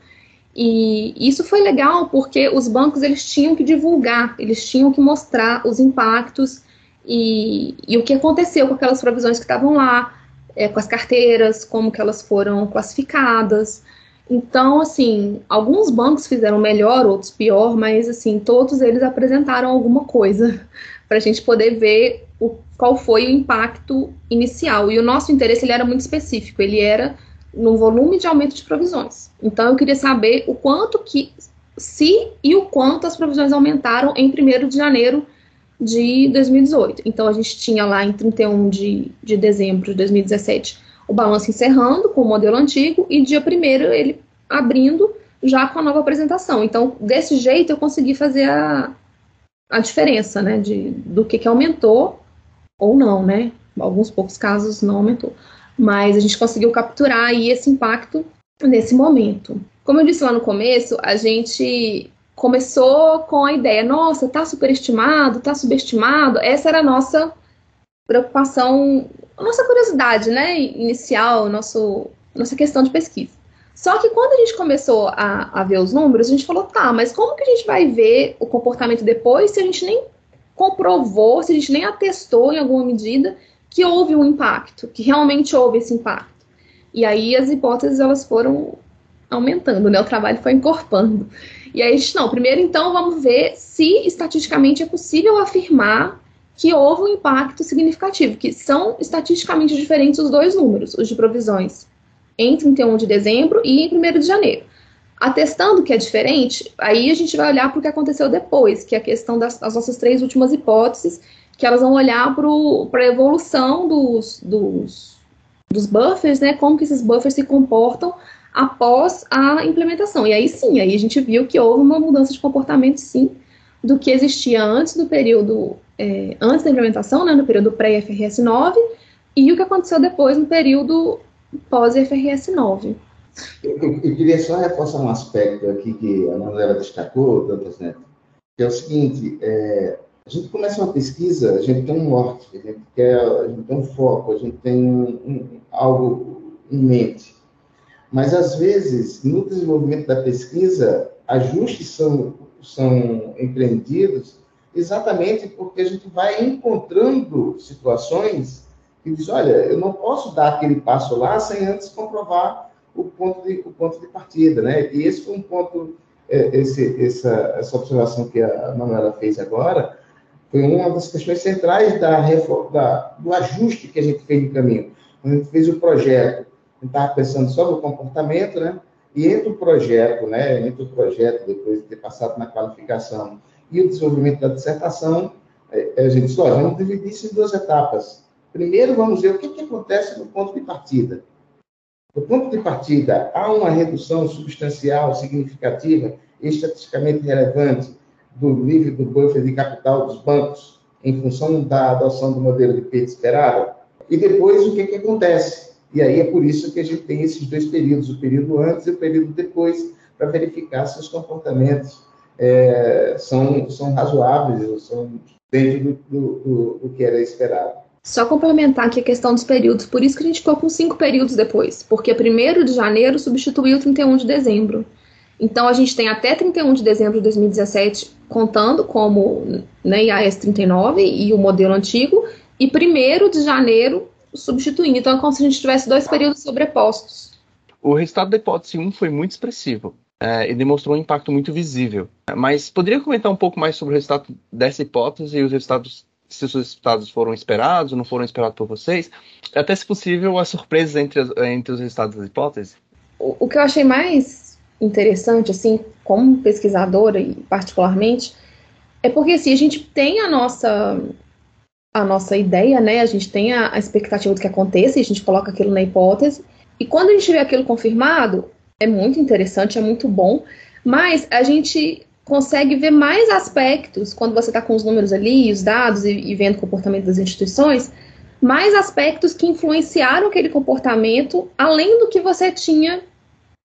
E isso foi legal porque os bancos eles tinham que divulgar, eles tinham que mostrar os impactos e, e o que aconteceu com aquelas provisões que estavam lá, é, com as carteiras, como que elas foram classificadas. Então, assim, alguns bancos fizeram melhor, outros pior, mas assim, todos eles apresentaram alguma coisa para a gente poder ver o, qual foi o impacto inicial. E o nosso interesse ele era muito específico, ele era no volume de aumento de provisões. Então eu queria saber o quanto que, se e o quanto as provisões aumentaram em 1 de janeiro de 2018. Então a gente tinha lá em 31 de, de dezembro de 2017 o balanço encerrando com o modelo antigo e dia 1 ele abrindo já com a nova apresentação. Então, desse jeito eu consegui fazer a, a diferença, né, de, do que, que aumentou ou não, né? Alguns poucos casos não aumentou. Mas a gente conseguiu capturar aí esse impacto nesse momento. Como eu disse lá no começo, a gente começou com a ideia, nossa, tá superestimado, tá subestimado. Essa era a nossa preocupação, a nossa curiosidade, né, inicial, nosso, nossa questão de pesquisa. Só que quando a gente começou a, a, ver os números, a gente falou, tá, mas como que a gente vai ver o comportamento depois se a gente nem comprovou, se a gente nem atestou em alguma medida que houve um impacto, que realmente houve esse impacto? E aí as hipóteses elas foram aumentando, né? O trabalho foi encorpando. E aí a gente, não, primeiro então vamos ver se estatisticamente é possível afirmar que houve um impacto significativo, que são estatisticamente diferentes os dois números, os de provisões em 31 de dezembro e em 1 de janeiro. Atestando que é diferente, aí a gente vai olhar para o que aconteceu depois, que é a questão das nossas três últimas hipóteses, que elas vão olhar para a evolução dos, dos, dos buffers, né, como que esses buffers se comportam após a implementação. E aí sim, aí a gente viu que houve uma mudança de comportamento, sim, do que existia antes do período, é, antes da implementação, né, no período pré-FRS 9, e o que aconteceu depois no período pós-FRS 9.
Eu, eu, queria só reforçar um aspecto aqui que a Manuela destacou, Neto, que é o seguinte, é, a gente começa uma pesquisa, a gente tem um norte, a gente, quer, a gente tem um foco, a gente tem um, um, algo em mente. Mas, às vezes, no desenvolvimento da pesquisa, ajustes são, são empreendidos exatamente porque a gente vai encontrando situações que diz, olha, eu não posso dar aquele passo lá sem antes comprovar o ponto de, o ponto de partida, né? E esse foi um ponto, é, esse, essa, essa observação que a Manuela fez agora, foi uma das questões centrais da, da, do ajuste que a gente fez no caminho. Quando a gente fez o projeto, estava pensando sobre o comportamento, né? E entre o projeto, né? Entre o projeto, depois de ter passado na qualificação, e o desenvolvimento da dissertação, é, a gente disse, olha, vamos dividir isso em duas etapas Primeiro, vamos ver o que, que acontece no ponto de partida. No ponto de partida, há uma redução substancial, significativa, estatisticamente relevante do nível do buffer de capital dos bancos em função da adoção do modelo de perda esperada? E depois, o que, que acontece? E aí é por isso que a gente tem esses dois períodos, o período antes e o período depois, para verificar se os comportamentos é, são, são razoáveis ou são dentro do, do, do, que era esperado.
Só complementar aqui a questão dos períodos, por isso que a gente ficou com cinco períodos depois, porque 1 de janeiro substituiu 31 de dezembro. Então a gente tem até 31 de dezembro de 2017 contando como né, IAS 39 e o modelo antigo, e 1 de janeiro substituindo. Então é como se a gente tivesse dois períodos sobrepostos.
O resultado da hipótese 1 foi muito expressivo é, e demonstrou um impacto muito visível. Mas poderia comentar um pouco mais sobre o resultado dessa hipótese e os resultados, se os resultados foram esperados ou não foram esperados por vocês? Até, se possível, as surpresas entre, as, entre os resultados da hipótese?
O, o que eu achei mais interessante, assim, como pesquisadora e particularmente, é porque assim, a gente tem a nossa a nossa ideia, né? A gente tem a, a expectativa do que aconteça e a gente coloca aquilo na hipótese. E quando a gente vê aquilo confirmado, é muito interessante, é muito bom, mas a gente consegue ver mais aspectos quando você está com os números ali, os dados e, e vendo o comportamento das instituições, mais aspectos que influenciaram aquele comportamento além do que você tinha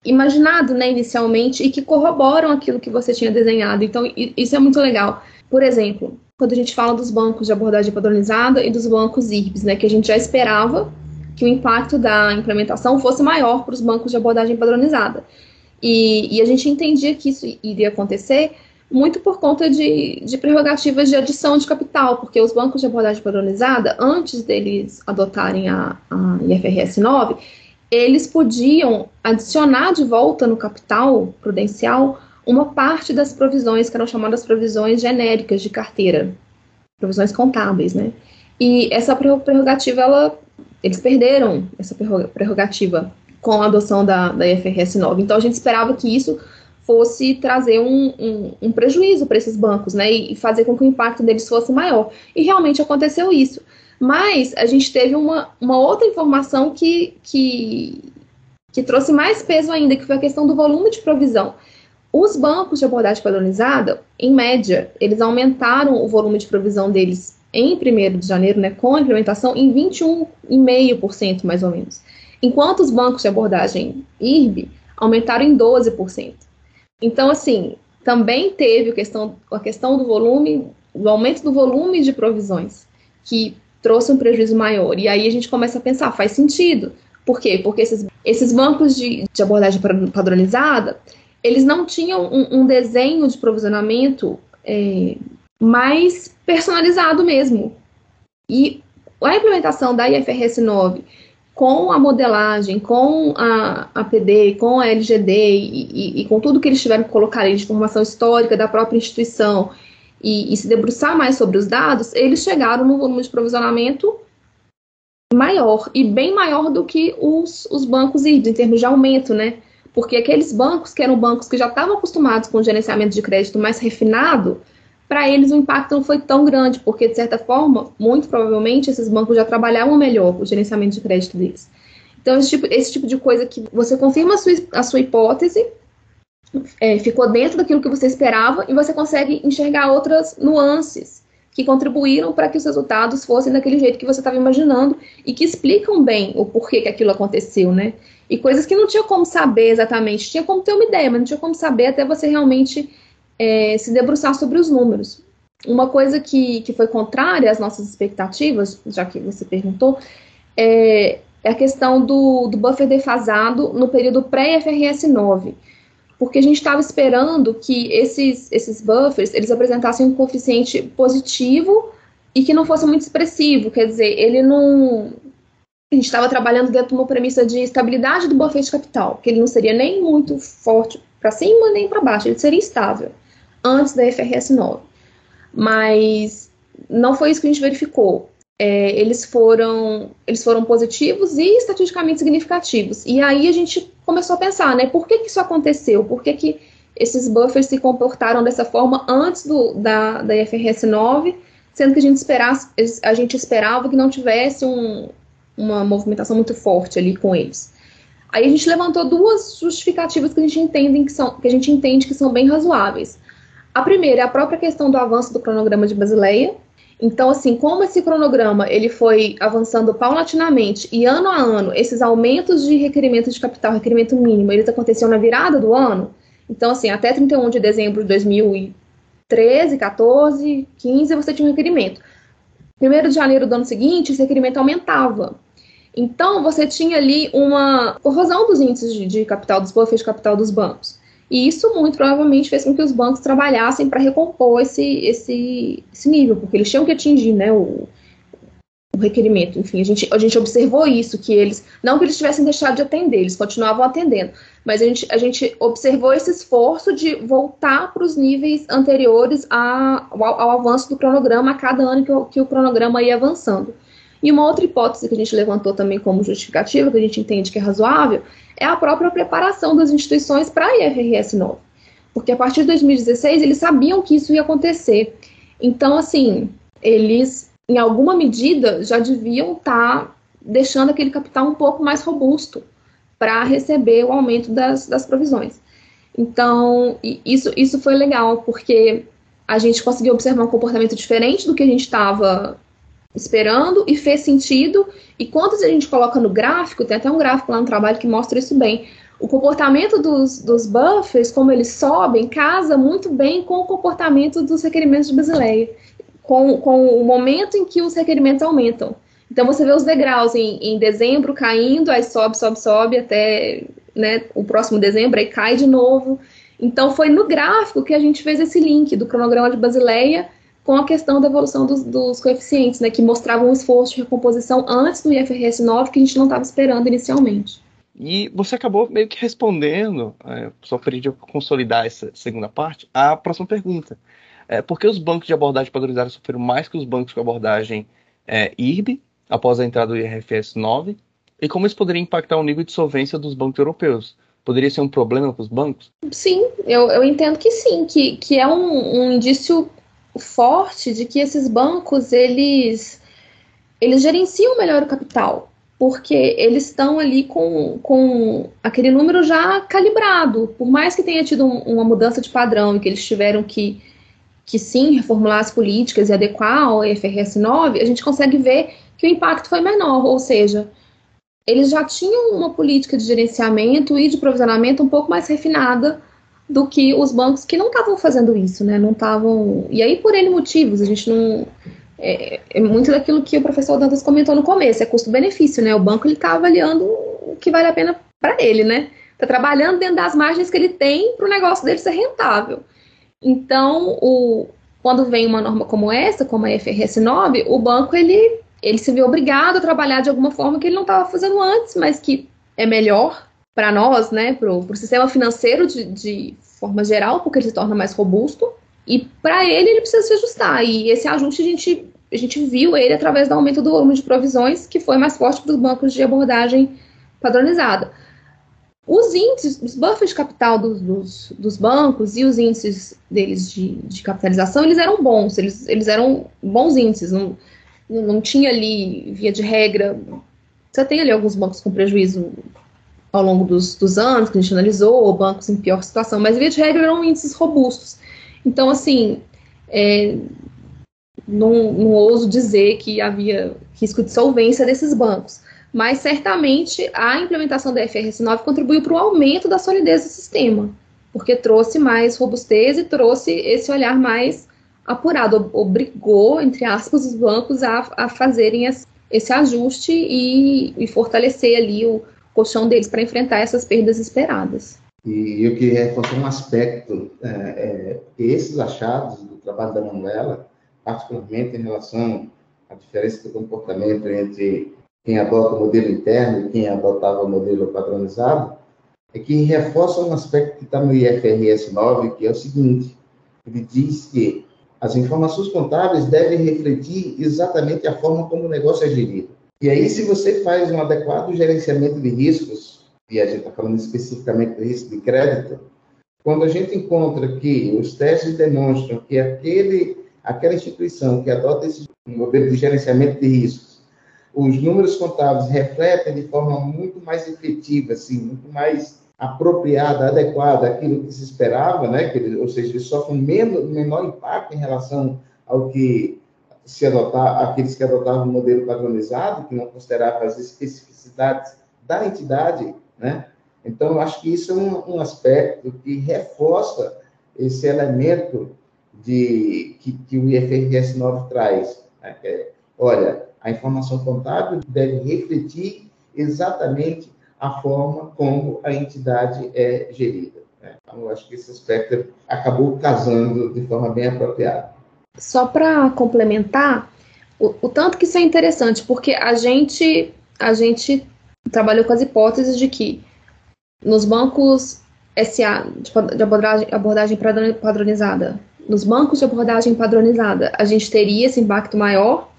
imaginado, né, inicialmente e que corroboram aquilo que você tinha desenhado. Então, isso é muito legal. Por exemplo, quando a gente fala dos bancos de abordagem padronizada e dos bancos IRBs, né, que a gente já esperava que o impacto da implementação fosse maior para os bancos de abordagem padronizada. E, e, a gente entendia que isso iria acontecer muito por conta de, de, prerrogativas de adição de capital, porque os bancos de abordagem padronizada, antes deles adotarem a, a IFRS 9, eles podiam adicionar de volta no capital prudencial uma parte das provisões que eram chamadas provisões genéricas de carteira, provisões contábeis, né? E essa prerrogativa, ela, eles perderam essa prerrogativa com a adoção da, da IFRS 9. Então, a gente esperava que isso fosse trazer um, um, um prejuízo para esses bancos, né? E fazer com que o impacto deles fosse maior. E realmente aconteceu isso. Mas a gente teve uma, uma outra informação que, que, que trouxe mais peso ainda, que foi a questão do volume de provisão. Os bancos de abordagem padronizada, em média, eles aumentaram o volume de provisão deles em 1 de janeiro, né, com a implementação, em 21,5% mais ou menos. Enquanto os bancos de abordagem IRB aumentaram em 12%. Então, assim, também teve a questão, a questão do volume, do aumento do volume de provisões, que trouxe um prejuízo maior. E aí a gente começa a pensar, faz sentido. Por quê? Porque esses, esses bancos de, de abordagem padronizada, eles não tinham um, um desenho de provisionamento é, mais personalizado mesmo. E a implementação da IFRS 9 com a modelagem, com a APD, com a LGD e, e, e, com tudo que eles tiveram que colocar ali de informação histórica da própria instituição e, e, se debruçar mais sobre os dados, eles chegaram no volume de provisionamento maior e bem maior do que os, os bancos IRD, em termos de aumento, né? Porque aqueles bancos que eram bancos que já estavam acostumados com o gerenciamento de crédito mais refinado, para eles o impacto não foi tão grande, porque de certa forma, muito provavelmente, esses bancos já trabalhavam melhor o gerenciamento de crédito deles. Então, esse tipo, esse tipo de coisa que você confirma a sua, a sua hipótese, é, ficou dentro daquilo que você esperava e você consegue enxergar outras nuances que contribuíram para que os resultados fossem daquele jeito que você estava imaginando e que explicam bem o porquê que aquilo aconteceu, né? E coisas que não tinha como saber exatamente, tinha como ter uma ideia, mas não tinha como saber até você realmente é, se debruçar sobre os números. Uma coisa que, que foi contrária às nossas expectativas, já que você perguntou, é, é a questão do, do buffer defasado no período pré-FRS 9 porque a gente estava esperando que esses, esses buffers eles apresentassem um coeficiente positivo e que não fosse muito expressivo, quer dizer, ele não. A gente estava trabalhando dentro de uma premissa de estabilidade do buffer de capital, que ele não seria nem muito forte para cima nem para baixo, ele seria estável antes da FRS 9. Mas não foi isso que a gente verificou é, eles foram eles foram positivos e estatisticamente significativos. E aí a gente começou a pensar, né, por que, que isso aconteceu? Por que, que esses buffers se comportaram dessa forma antes do, da, da IFRS 9 sendo que a gente, esperasse, a gente esperava que não tivesse um, uma movimentação muito forte ali com eles. Aí a gente levantou duas justificativas que a gente entende que são, que a gente entende que são bem razoáveis. A primeira é a própria questão do avanço do cronograma de Basileia. Então, assim, como esse cronograma ele foi avançando paulatinamente e ano a ano, esses aumentos de requerimento de capital, requerimento mínimo, eles aconteciam na virada do ano. Então, assim, até 31 de dezembro de 2013, 14, 15, você tinha um requerimento. 1 de janeiro do ano seguinte, esse requerimento aumentava. Então, você tinha ali uma corrosão dos índices de, de capital, dos buffers de capital dos bancos. E isso muito provavelmente fez com que os bancos trabalhassem para recompor esse, esse, esse, nível, porque eles tinham que atingir né, o, o, requerimento. Enfim, a gente, a gente observou isso, que eles, não que eles tivessem deixado de atender, eles continuavam atendendo, mas a gente, a gente observou esse esforço de voltar para os níveis anteriores a, ao, ao, avanço do cronograma a cada ano que o, que o cronograma ia avançando. E uma outra hipótese que a gente levantou também como justificativa, que a gente entende que é razoável, é a própria preparação das instituições para a IFRS 9. Porque a partir de 2016 eles sabiam que isso ia acontecer. Então, assim, eles, em alguma medida, já deviam estar tá deixando aquele capital um pouco mais robusto para receber o aumento das, das provisões. Então, isso, isso foi legal, porque a gente conseguiu observar um comportamento diferente do que a gente estava esperando e fez sentido. E quando a gente coloca no gráfico, tem até um gráfico lá no trabalho que mostra isso bem. O comportamento dos, dos buffers, como eles sobem, casa muito bem com o comportamento dos requerimentos de Basileia, com, com o momento em que os requerimentos aumentam. Então você vê os degraus em, em dezembro caindo, aí sobe, sobe, sobe até né, o próximo dezembro, aí cai de novo. Então foi no gráfico que a gente fez esse link do cronograma de Basileia com a questão da evolução dos, dos, coeficientes, né, que mostravam um esforço de recomposição antes do IFRS 9 que a gente não estava esperando inicialmente.
E você acabou meio que respondendo, é, só para consolidar essa segunda parte, a próxima pergunta. É, por que os bancos de abordagem padronizada sofreram mais que os bancos com abordagem é, IRB após a entrada do IFRS 9? E como isso poderia impactar o nível de solvência dos bancos europeus? Poderia ser um problema para os bancos?
Sim, eu, eu entendo que sim, que, que é um, um indício forte de que esses bancos eles eles gerenciam melhor o capital, porque eles estão ali com, com aquele número já calibrado. Por mais que tenha tido um, uma mudança de padrão e que eles tiveram que, que sim reformular as políticas e adequar ao IFRS 9, a gente consegue ver que o impacto foi menor, ou seja, eles já tinham uma política de gerenciamento e de provisionamento um pouco mais refinada do que os bancos que não estavam fazendo isso, né? Não estavam. E aí, por N motivos, a gente não. É, é, muito daquilo que o professor Dantas comentou no começo, é custo-benefício, né? O banco ele está avaliando o que vale a pena para ele, né? Está trabalhando dentro das margens que ele tem para o negócio dele ser rentável. Então, o, quando vem uma norma como essa, como a FRS 9, o banco ele, ele se vê obrigado a trabalhar de alguma forma que ele não estava fazendo antes, mas que é melhor para nós, né, para o sistema financeiro de, de forma geral, porque ele se torna mais robusto, e para ele ele precisa se ajustar. E esse ajuste a gente, a gente viu ele através do aumento do volume de provisões, que foi mais forte para os bancos de abordagem padronizada. Os índices, os buffers de capital dos, dos, dos bancos e os índices deles de, de, capitalização, eles eram bons, eles, eles eram bons índices, não, não tinha ali, via de regra, você tem ali alguns bancos com prejuízo ao longo dos, dos anos que a gente analisou, ou bancos em pior situação, mas via de regra eram índices robustos. Então, assim, é, não, não ouso dizer que havia risco de solvência desses bancos, mas certamente a implementação da FRS 9 contribuiu para o aumento da solidez do sistema, porque trouxe mais robustez e trouxe esse olhar mais apurado, obrigou, entre aspas, os bancos a, a fazerem esse ajuste e, e fortalecer ali o, colchão deles para enfrentar essas perdas esperadas.
E eu queria reforçar um aspecto, é, é, esses achados do trabalho da Manuela, particularmente em relação à diferença de comportamento entre quem adota o modelo interno e quem adotava o modelo padronizado, é que reforça um aspecto que está no IFRS 9, que é o seguinte, ele diz que as informações contábeis devem refletir exatamente a forma como o negócio é gerido. E aí, se você faz um adequado gerenciamento de riscos, e a gente está falando especificamente do risco de crédito, quando a gente encontra que os testes demonstram que aquele aquela instituição que adota esse modelo de gerenciamento de riscos, os números contábeis refletem de forma muito mais efetiva, assim, muito mais apropriada, adequada àquilo que se esperava, né? Que ou seja, ele sofre um menor, menor impacto em relação ao que se adotar, aqueles que adotavam o modelo padronizado, que não consideravam as especificidades da entidade, né? Então, eu acho que isso é um, um aspecto que reforça esse elemento de que, que o IFRS 9 traz. Né? É, olha, a informação contábil deve refletir exatamente a forma como a entidade é gerida. Né? Então, eu acho que esse aspecto acabou casando de forma bem apropriada.
Só para complementar, o, o, tanto que isso é interessante, porque a gente, a gente trabalhou com as hipóteses de que nos bancos SA de abordagem, abordagem padronizada, nos bancos de abordagem padronizada, a gente teria esse impacto maior,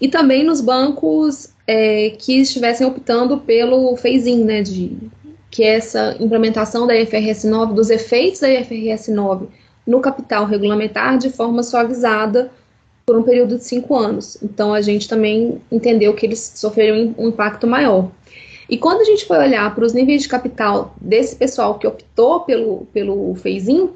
e também nos bancos é, que estivessem optando pelo phase-in, né, de, que é essa implementação da IFRS 9, dos efeitos da IFRS 9 no capital regulamentar de forma suavizada por um período de cinco anos. Então, a gente também entendeu que eles sofreram um impacto maior. E quando a gente foi olhar para os níveis de capital desse pessoal que optou pelo, pelo phase-in,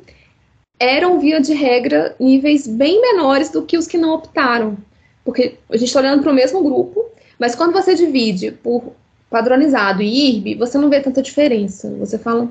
eram, via de regra, níveis bem menores do que os que não optaram. Porque a gente está olhando para o mesmo grupo, mas quando você divide por padronizado e IRB, você não vê tanta diferença. Você fala,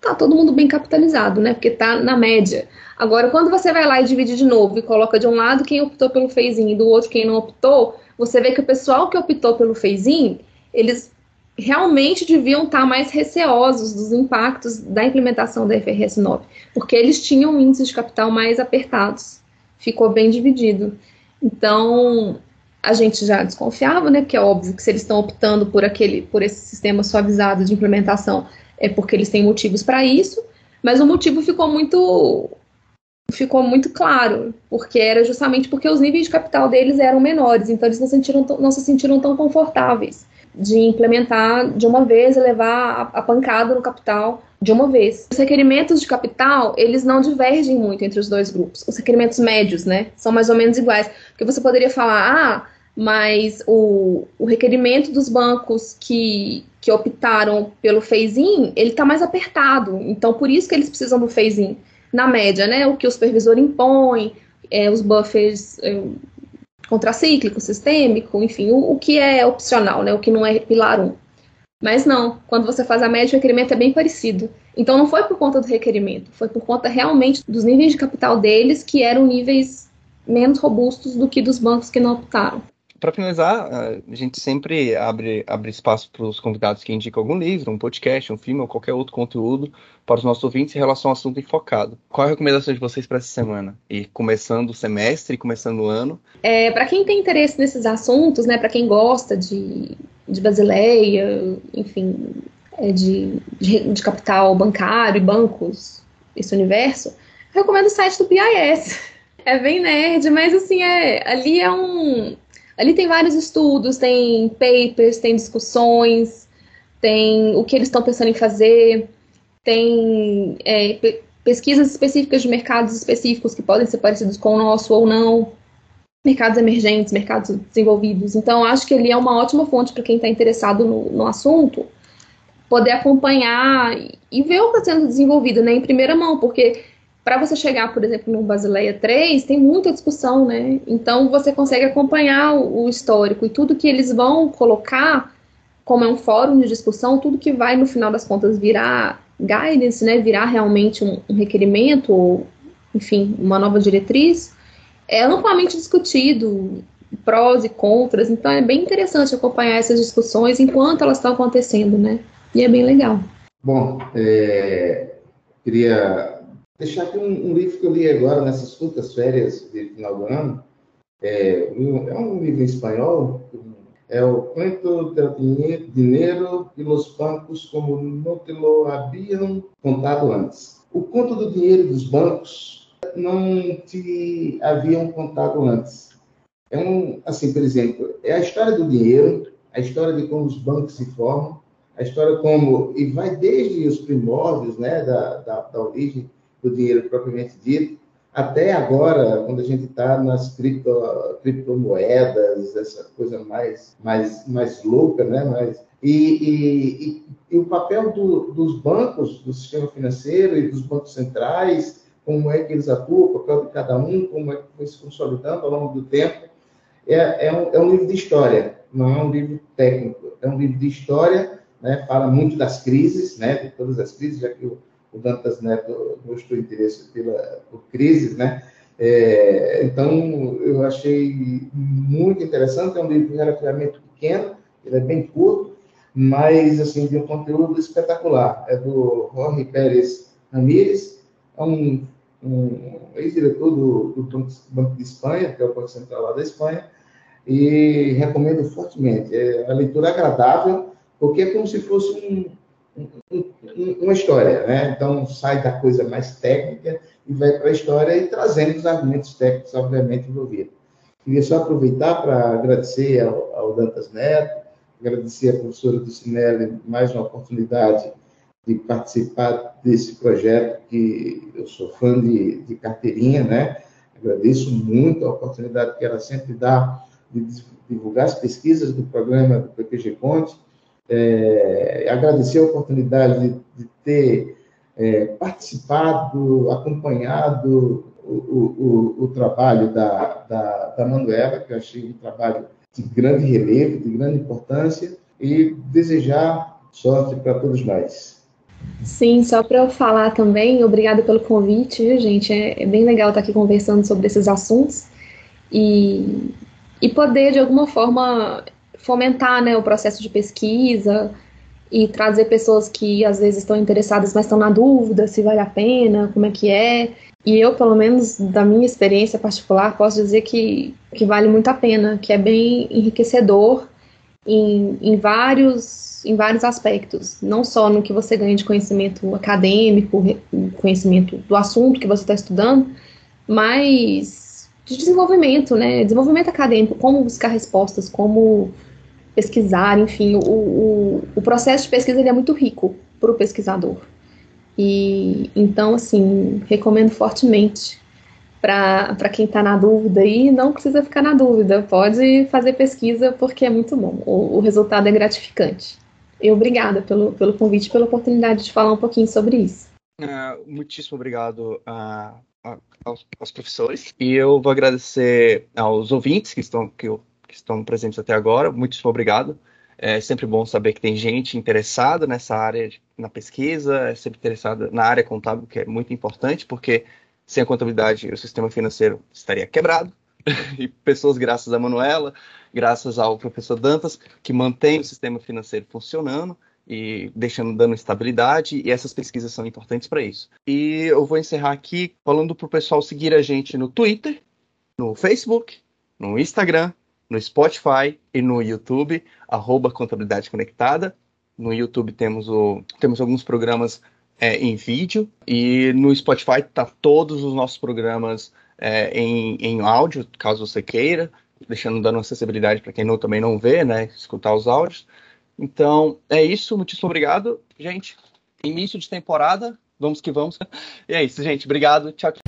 tá todo mundo bem capitalizado, né? Porque tá na média. Agora, quando você vai lá e divide de novo e coloca de um lado quem optou pelo phase-in e do outro quem não optou, você vê que o pessoal que optou pelo phase-in, eles realmente deviam estar mais receosos dos impactos da implementação da IFRS 9, porque eles tinham índices de capital mais apertados. Ficou bem dividido. Então, a gente já desconfiava, né? Porque é óbvio que se eles estão optando por aquele, por esse sistema suavizado de implementação, é porque eles têm motivos para isso, mas o motivo ficou muito ficou muito claro, porque era justamente porque os níveis de capital deles eram menores, então eles não, sentiram, não se sentiram tão confortáveis de implementar de uma vez e levar a, pancada no capital de uma vez. Os requerimentos de capital, eles não divergem muito entre os dois grupos. Os requerimentos médios, né, são mais ou menos iguais. Porque você poderia falar, ah, mas o, o requerimento dos bancos que, que optaram pelo phase-in, ele está mais apertado. Então, por isso que eles precisam do phase-in. Na média, né? O que o supervisor impõe, é, os buffers é, contracíclico, sistêmico, enfim, o, o, que é opcional, né? O que não é pilar 1. Mas não, quando você faz a média, o requerimento é bem parecido. Então, não foi por conta do requerimento, foi por conta realmente dos níveis de capital deles, que eram níveis menos robustos do que dos bancos que não optaram
para finalizar, a gente sempre abre, abre espaço para os convidados que indicam algum livro, um podcast, um filme ou qualquer outro conteúdo para os nossos ouvintes em relação ao assunto enfocado. Qual a recomendação de vocês para essa semana? E começando o semestre, começando o ano?
É, para quem tem interesse nesses assuntos, né, para quem gosta de, de Basileia, enfim, é de, de, de capital bancário e bancos, esse universo, recomendo o site do BIS. É bem nerd, mas assim, é, ali é um, Ali tem vários estudos, tem papers, tem discussões, tem o que eles estão pensando em fazer, tem é, pesquisas específicas de mercados específicos que podem ser parecidos com o nosso ou não, mercados emergentes, mercados desenvolvidos. Então, acho que ele é uma ótima fonte para quem está interessado no, no assunto, poder acompanhar e ver o que está sendo desenvolvido né, em primeira mão, porque para você chegar, por exemplo, no Basileia 3, tem muita discussão, né? Então você consegue acompanhar o, o histórico e tudo que eles vão colocar, como é um fórum de discussão, tudo que vai no final das contas virar guidance, né? Virar realmente um, um requerimento ou, enfim, uma nova diretriz, é amplamente discutido, prós e contras. Então é bem interessante acompanhar essas discussões enquanto elas estão acontecendo, né? E é bem legal.
Bom, é, queria deixar aqui um, um, livro que eu li agora nessas curtas férias de final do ano. É, é um livro em espanhol, é o Cuento del Dinheiro e los Bancos como não te lo haviam contado antes. O conto do dinheiro dos bancos não te haviam contado antes. É um, assim, por exemplo, é a história do dinheiro, a história de como os bancos se formam, a história como e vai desde os primórdios, né, da, da, da origem do dinheiro propriamente dito, até agora, quando a gente está nas cripto, criptomoedas, essa coisa mais, mais, mais louca, né? Mais, e, e, e, e o papel do, dos bancos, do sistema financeiro e dos bancos centrais, como é que eles atuam, o papel de cada um, como é que foi se consolidando ao longo do tempo, é, é, um, é um livro de história, não é um livro técnico, é um livro de história, né? fala muito das crises, né? de todas as crises, já que o o Dantas Neto mostrou interesse pela, por crises, né? É, então, eu achei muito interessante, é um livro relativamente pequeno, ele é bem curto, mas, assim, de um conteúdo espetacular. É do Jorge Pérez Ramírez, é um, um ex-diretor do, do, Banco de Espanha, que é o Banco Central lá da Espanha, e recomendo fortemente. É uma leitura agradável, porque é como se fosse um, uma história, né? Então sai da coisa mais técnica e vai para a história e trazendo os argumentos técnicos, obviamente, envolvidos. Queria só aproveitar para agradecer ao, ao, Dantas Neto, agradecer à professora Ducinelli mais uma oportunidade de participar desse projeto que eu sou fã de, de carteirinha, né? Agradeço muito a oportunidade que ela sempre dá de divulgar as pesquisas do programa do PPG Ponte é, agradecer a oportunidade de, de ter é, participado, acompanhado o, o, o, trabalho da, da, da, Manuela, que eu achei um trabalho de grande relevo, de grande importância, e desejar sorte para todos nós.
Sim, só para eu falar também, obrigada pelo convite, viu, gente? É, é, bem legal estar aqui conversando sobre esses assuntos e, e poder, de alguma forma, fomentar né, o processo de pesquisa e trazer pessoas que às vezes estão interessadas, mas estão na dúvida se vale a pena, como é que é. E eu, pelo menos da minha experiência particular, posso dizer que, que vale muito a pena, que é bem enriquecedor em, em, vários, em vários aspectos. Não só no que você ganha de conhecimento acadêmico, conhecimento do assunto que você está estudando, mas de desenvolvimento, né? Desenvolvimento acadêmico, como buscar respostas, como pesquisar, enfim, o, o, o processo de pesquisa ele é muito rico para o pesquisador. E então, assim, recomendo fortemente para quem está na dúvida e não precisa ficar na dúvida, pode fazer pesquisa porque é muito bom, o, o resultado é gratificante. E obrigada pelo, pelo convite pela oportunidade de falar um pouquinho sobre isso.
Uh, muitíssimo obrigado aos, aos, professores. E eu vou agradecer aos ouvintes que estão que que estão presentes até agora. Muito obrigado. É sempre bom saber que tem gente interessada nessa área, na pesquisa, é sempre interessada na área contábil, que é muito importante, porque sem a contabilidade o sistema financeiro estaria quebrado. e pessoas, graças a Manuela, graças ao professor Dantas, que mantém o sistema financeiro funcionando e deixando dando estabilidade, e essas pesquisas são importantes para isso. E eu vou encerrar aqui falando para o pessoal seguir a gente no Twitter, no Facebook, no Instagram no Spotify e no YouTube, arroba Contabilidade Conectada. No YouTube temos, o, temos alguns programas é, em vídeo e no Spotify tá todos os nossos programas é, em, em áudio, caso você queira, deixando dando acessibilidade para quem não, também não vê, né, escutar os áudios. Então é isso, muitíssimo obrigado, gente. Início de temporada, vamos que vamos. E é isso, gente. Obrigado, tchau, tchau.